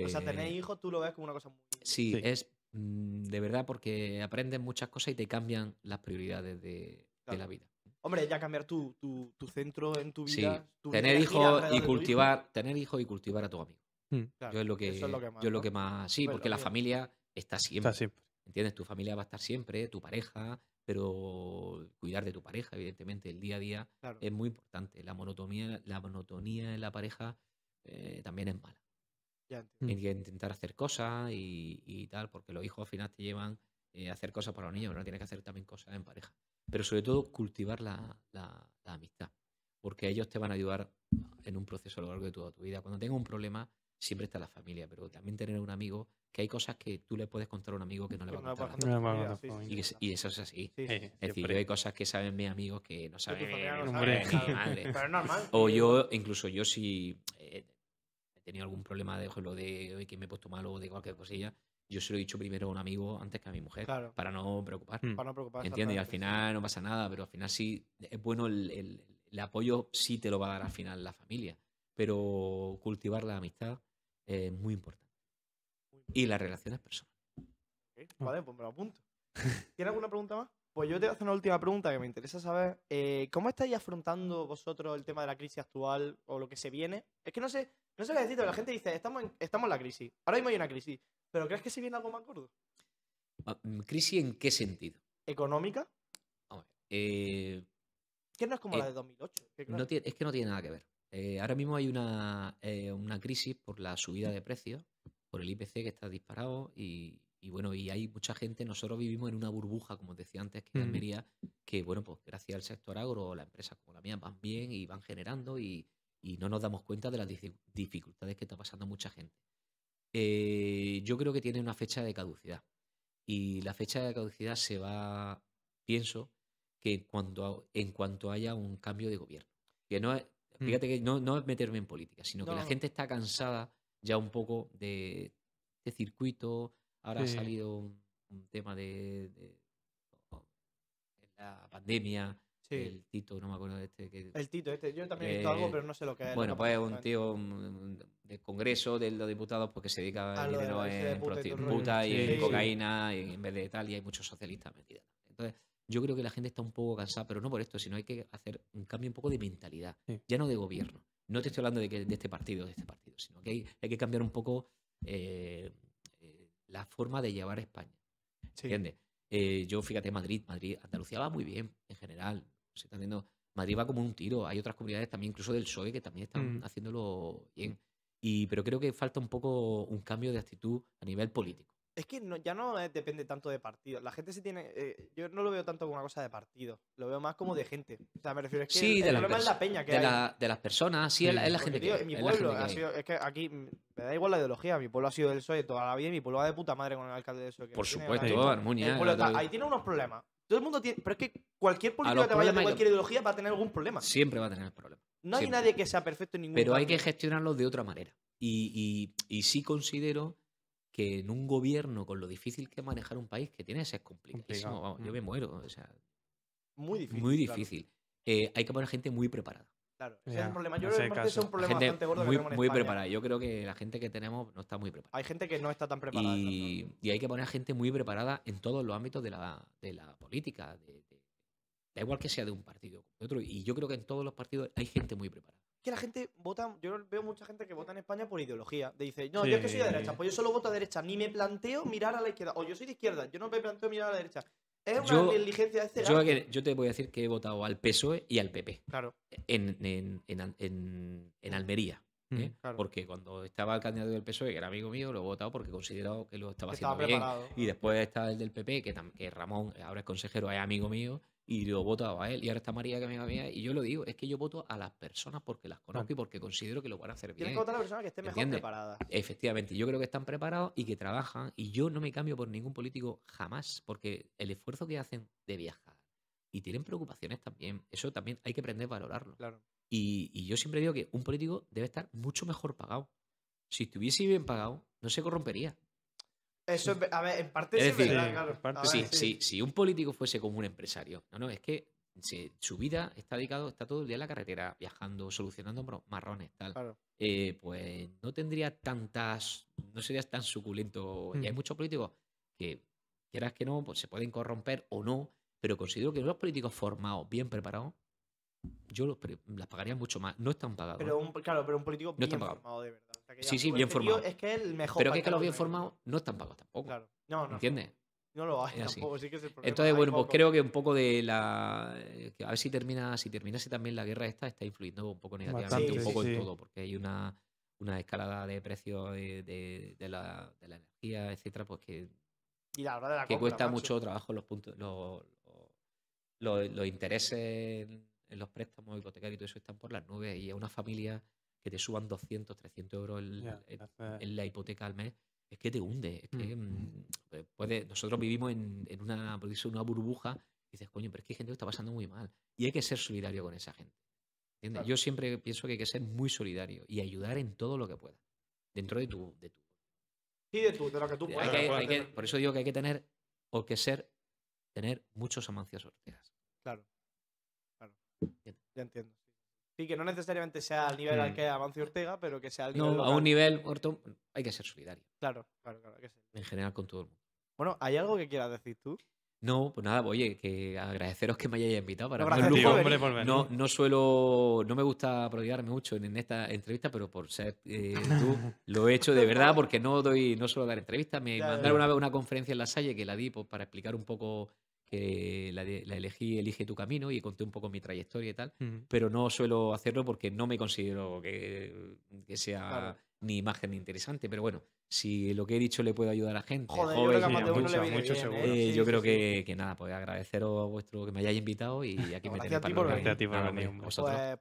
O sea, eh, tener hijos tú lo ves como una cosa muy... Sí, Sí. es mm, de verdad porque aprendes muchas cosas y te cambian las prioridades de, la vida. Hombre, ya cambiar tu, tu, tu centro en tu Sí, vida. tu tener hijos y hijo. cultivar, tener hijos y cultivar a tu amigo. Claro, yo es lo que, eso es lo que más, yo es lo que más, sí, porque la familia está siempre. Está siempre. ¿Entiendes? Tu familia va a estar siempre, tu pareja, pero cuidar de tu pareja, evidentemente, el día a día Claro. es muy importante. La monotonía, la monotonía en la pareja eh, también es mala. Ya. Mm. Hay que intentar hacer cosas y, y tal, porque los hijos al final te llevan eh, a hacer cosas para los niños, pero no tienes que hacer también cosas en pareja. Pero sobre todo cultivar la, la- la amistad, porque ellos te van a ayudar en un proceso a lo largo de toda tu vida. Cuando tengas un problema, siempre está la familia, pero también tener un amigo, que hay cosas que tú le puedes contar a un amigo que no le va a contar a. No sí, Y, sí, es- y eso es así. sí, sí. Es decir, yo hay cosas que saben mis amigos que no saben no mi sabe, madre. Pero es normal. O yo, incluso yo si eh, tenido algún problema, de, ejemplo, de "Oye, que me he puesto malo o de cualquier cosilla, yo se lo he dicho primero a un amigo antes que a mi mujer, Claro. para no preocupar. Mm. Para no preocuparse. ¿Entiendes? Y al final no pasa nada, pero al final sí, es bueno el, el- el apoyo, sí te lo va a dar al final la familia, pero cultivar la amistad es muy importante. Y las relaciones personales. Vale, pues me lo apunto. ¿Tienes alguna pregunta más? Pues yo te voy a hacer una última pregunta que me interesa saber. eh, ¿Cómo estáis afrontando vosotros el tema de la crisis actual o lo que se viene? Es que no sé, no sé qué decirte. La gente dice, estamos en, estamos en la crisis. Ahora mismo hay una crisis. ¿Pero crees que se viene algo más gordo? Ah, mm, ¿Crisis en qué sentido? ¿Económica? Vamos eh, Que no es como Eh, la de 2008. que claro, no tiene- es que no tiene nada que ver. Eh, ahora mismo hay una, eh, una crisis por la subida de precios, por el IPC que está disparado y, y bueno, y hay mucha gente, nosotros vivimos en una burbuja, como os decía antes, que en. Almería, que bueno, pues gracias al sector agro, las empresas como la mía van bien y van generando y, y no nos damos cuenta de las difi- dificultades que está pasando mucha gente. Eh, yo creo que tiene una fecha de caducidad y la fecha de caducidad se va, pienso, que cuando, en cuanto haya un cambio de gobierno. Que no es, Mm. fíjate que no, no es meterme en política, sino que la gente está cansada ya un poco de, de circuito. Ahora ha salido un, un tema de, de- la pandemia, sí. el Tito, no me acuerdo de este que El Tito, este. Yo también he visto algo, Eh, pero no sé lo que es. bueno, no pues es un tío mm, del Congreso de los diputados porque se dedica A dinero de en puta y en sí. cocaína y en vez de tal y hay muchos socialistas metidos. Entonces, yo creo que la gente está un poco cansada, pero no por esto, sino hay que hacer un cambio un poco de mentalidad, ya no de gobierno. No te estoy hablando de, que, de este partido, de este partido, sino que hay, hay que cambiar un poco eh, eh, la forma de llevar España. Sí. ¿Entiendes? Eh, yo, fíjate, Madrid, Madrid, Andalucía va muy bien en general. Se está haciendo, Madrid va como un tiro. Hay otras comunidades también, incluso del PSOE, que también están Mm. haciéndolo bien. Y, pero creo que falta un poco un cambio de actitud a nivel político. Es que no- ya no eh, depende tanto de partidos. La gente se tiene. eh, yo no lo veo tanto como una cosa de partido. Lo veo más como de gente. O sea, me refiero es que Sí, el, de el las problema es la peña que De, hay. la- de las personas, sí, es la, es gente tío, que en mi pueblo ha sido, es que aquí me da igual la ideología. Mi pueblo ha sido del PSOE toda la vida y mi pueblo va de puta madre con el alcalde del PSOE. que Por tiene supuesto, está- todo- ahí tiene unos problemas. Todo el mundo tiene. Pero es que cualquier político que vaya de cualquier ideología va a tener algún problema. Siempre va a tener problemas. No hay siempre. nadie que sea perfecto en ningún Pero hay que gestionarlos de otra manera. Y, y- y sí considero que en un gobierno, con lo difícil que es manejar un país, que tiene que ser complicadísimo, Complicado, vamos, yo mm. me muero. O sea, Muy difícil. muy claro, difícil. Eh, hay que poner gente muy preparada. Claro, ese es el problema. Yo hacer creo que es un problema gente bastante gordo que muy, tenemos en muy España. preparada. Yo creo que la gente que tenemos no está muy preparada. Hay gente que no está tan preparada. Y, y hay que poner gente muy preparada en todos los ámbitos de la, de la política. de- de- da igual que sea de un partido o de otro. Y yo creo que en todos los partidos hay gente muy preparada. que la gente vota, yo veo mucha gente que vota en España por ideología. De dice, no, yo es que soy de derecha, pues yo solo voto a derecha, ni me planteo mirar a la izquierda. O yo soy de izquierda, yo no me planteo mirar a la derecha. Es una Yo- negligencia de Yo, yo te voy a decir que he votado al PSOE y al PP Claro, en, en, en, en- en Almería. ¿eh? Mm, claro. Porque cuando estaba el candidato del PSOE, que era amigo mío, lo he votado porque he considerado que lo estaba que haciendo estaba bien. preparado. Y después está el del PP, que, que Ramón, ahora es consejero, es amigo mío, y lo he votado a él. Y ahora está María, que amiga mía. Y yo lo digo, es que yo voto a las personas porque las conozco y porque considero que lo van a hacer Tienes bien. que votar a la persona que esté mejor ¿Entiendes? preparada. Efectivamente, yo creo que están preparados y que trabajan. Y yo no me cambio por ningún político jamás, porque el esfuerzo que hacen de viajar y tienen preocupaciones también, eso también hay que aprender a valorarlo. Claro. Y, y yo siempre digo que un político debe estar mucho mejor pagado. Si estuviese bien pagado, no se corrompería. Eso es, a ver, en parte Es decir, verdad, claro. en parte A ver, Sí, sí. sí, si un político fuese como un empresario, no, no, es que su vida está dedicado, está todo el día en la carretera, viajando, solucionando marrones, tal. Claro. eh, pues no tendría tantas, no serías tan suculento. Y hay Mm. muchos políticos que, quieras que no, pues se pueden corromper o no, pero considero que los políticos formados, bien preparados, yo los las pagaría mucho más. No están pagados. Pero ¿eh? un, claro, pero un político No bien formado, de verdad. O sea, que Sí, sí, bien este formado. Es que es el mejor. Pero que, es que los bien formados no están pagados tampoco. Claro. No, no. ¿Entiendes? No lo hay tampoco, sí que es el problema. Entonces, hay bueno, pues poco. creo que un poco de la. a ver si termina, si terminase también la guerra esta, está influyendo un poco negativamente, Bastante, un sí, poco en sí. todo, porque hay una, una escalada de precios de, de- de la, de la energía, etcétera, pues que, Y la hora de la que compra, cuesta macho. mucho trabajo los puntos, los, los, los- los intereses en, en los préstamos hipotecarios y todo eso están por las nubes. Y a una familia que te suban 200, 300 euros el- el- en la hipoteca al mes, es que te hunde. Es que, mm, pues, puede- nosotros vivimos en, en una, una burbuja y dices, coño, pero es que hay gente que está pasando muy mal. Y hay que ser solidario con esa gente. ¿entiendes? Claro. Yo siempre pienso que hay que ser muy solidario y ayudar en todo lo que pueda. dentro de tu, de tu Sí, de, tu, de lo que tú hay puedas. que- claro, hay que- por eso digo que hay que tener, o que ser, tener muchos Amancios Ortegas. Claro. Claro. Ya entiendo. Sí, que no necesariamente sea al nivel al Mm. que Amancio Ortega, pero que sea al nivel No, a un nivel, Orto, hay que ser solidario, Claro, claro, claro. que sí. en general con todo el mundo. Bueno, ¿hay algo que quieras decir tú? No, pues nada, oye, que agradeceros que me hayáis invitado para No, lujo. hombre, venir. por venir. No, no suelo, no me gusta prodigarme mucho en, en esta entrevista, pero por ser eh, tú, lo he hecho de verdad porque no doy, no suelo dar entrevistas. Me ya, mandaron ya. una vez una conferencia en la Salle que la di pues, para explicar un poco que la, de- la elegí Elige tu camino y conté un poco mi trayectoria y tal, pero no suelo hacerlo porque no me considero que, que sea Claro. ni imagen ni interesante. Pero bueno, si lo que he dicho le puede ayudar a gente Joder, yo joven, creo que a de mucho, le viene mucho bien, seguro. ¿eh? eh, Sí, yo sí, creo sí. que, que nada, pues agradeceros a vuestro que me hayáis invitado y aquí me tenéis a ti para venir. Gracias a ti por nada, venir. Pues,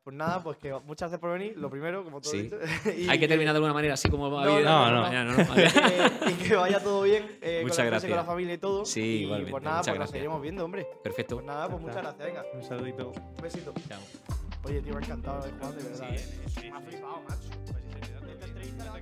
pues nada, pues que muchas gracias por venir. Lo primero, como todo dicho. y Hay que terminar de alguna manera así como va No, no, no. ¿no? Que- y que vaya todo bien eh, Muchas con la gracias. con la familia y todo. Sí, y igualmente, pues nada, muchas pues nos gracias. seguiremos viendo, hombre. Perfecto. Pues nada, pues muchas gracias, venga. Un saludito. Un besito. Chao. Oye, tío, me ha encantado, eh, Juan, de verdad. Eh. Me ha flipado, macho. Pues sí, Esta entrevista la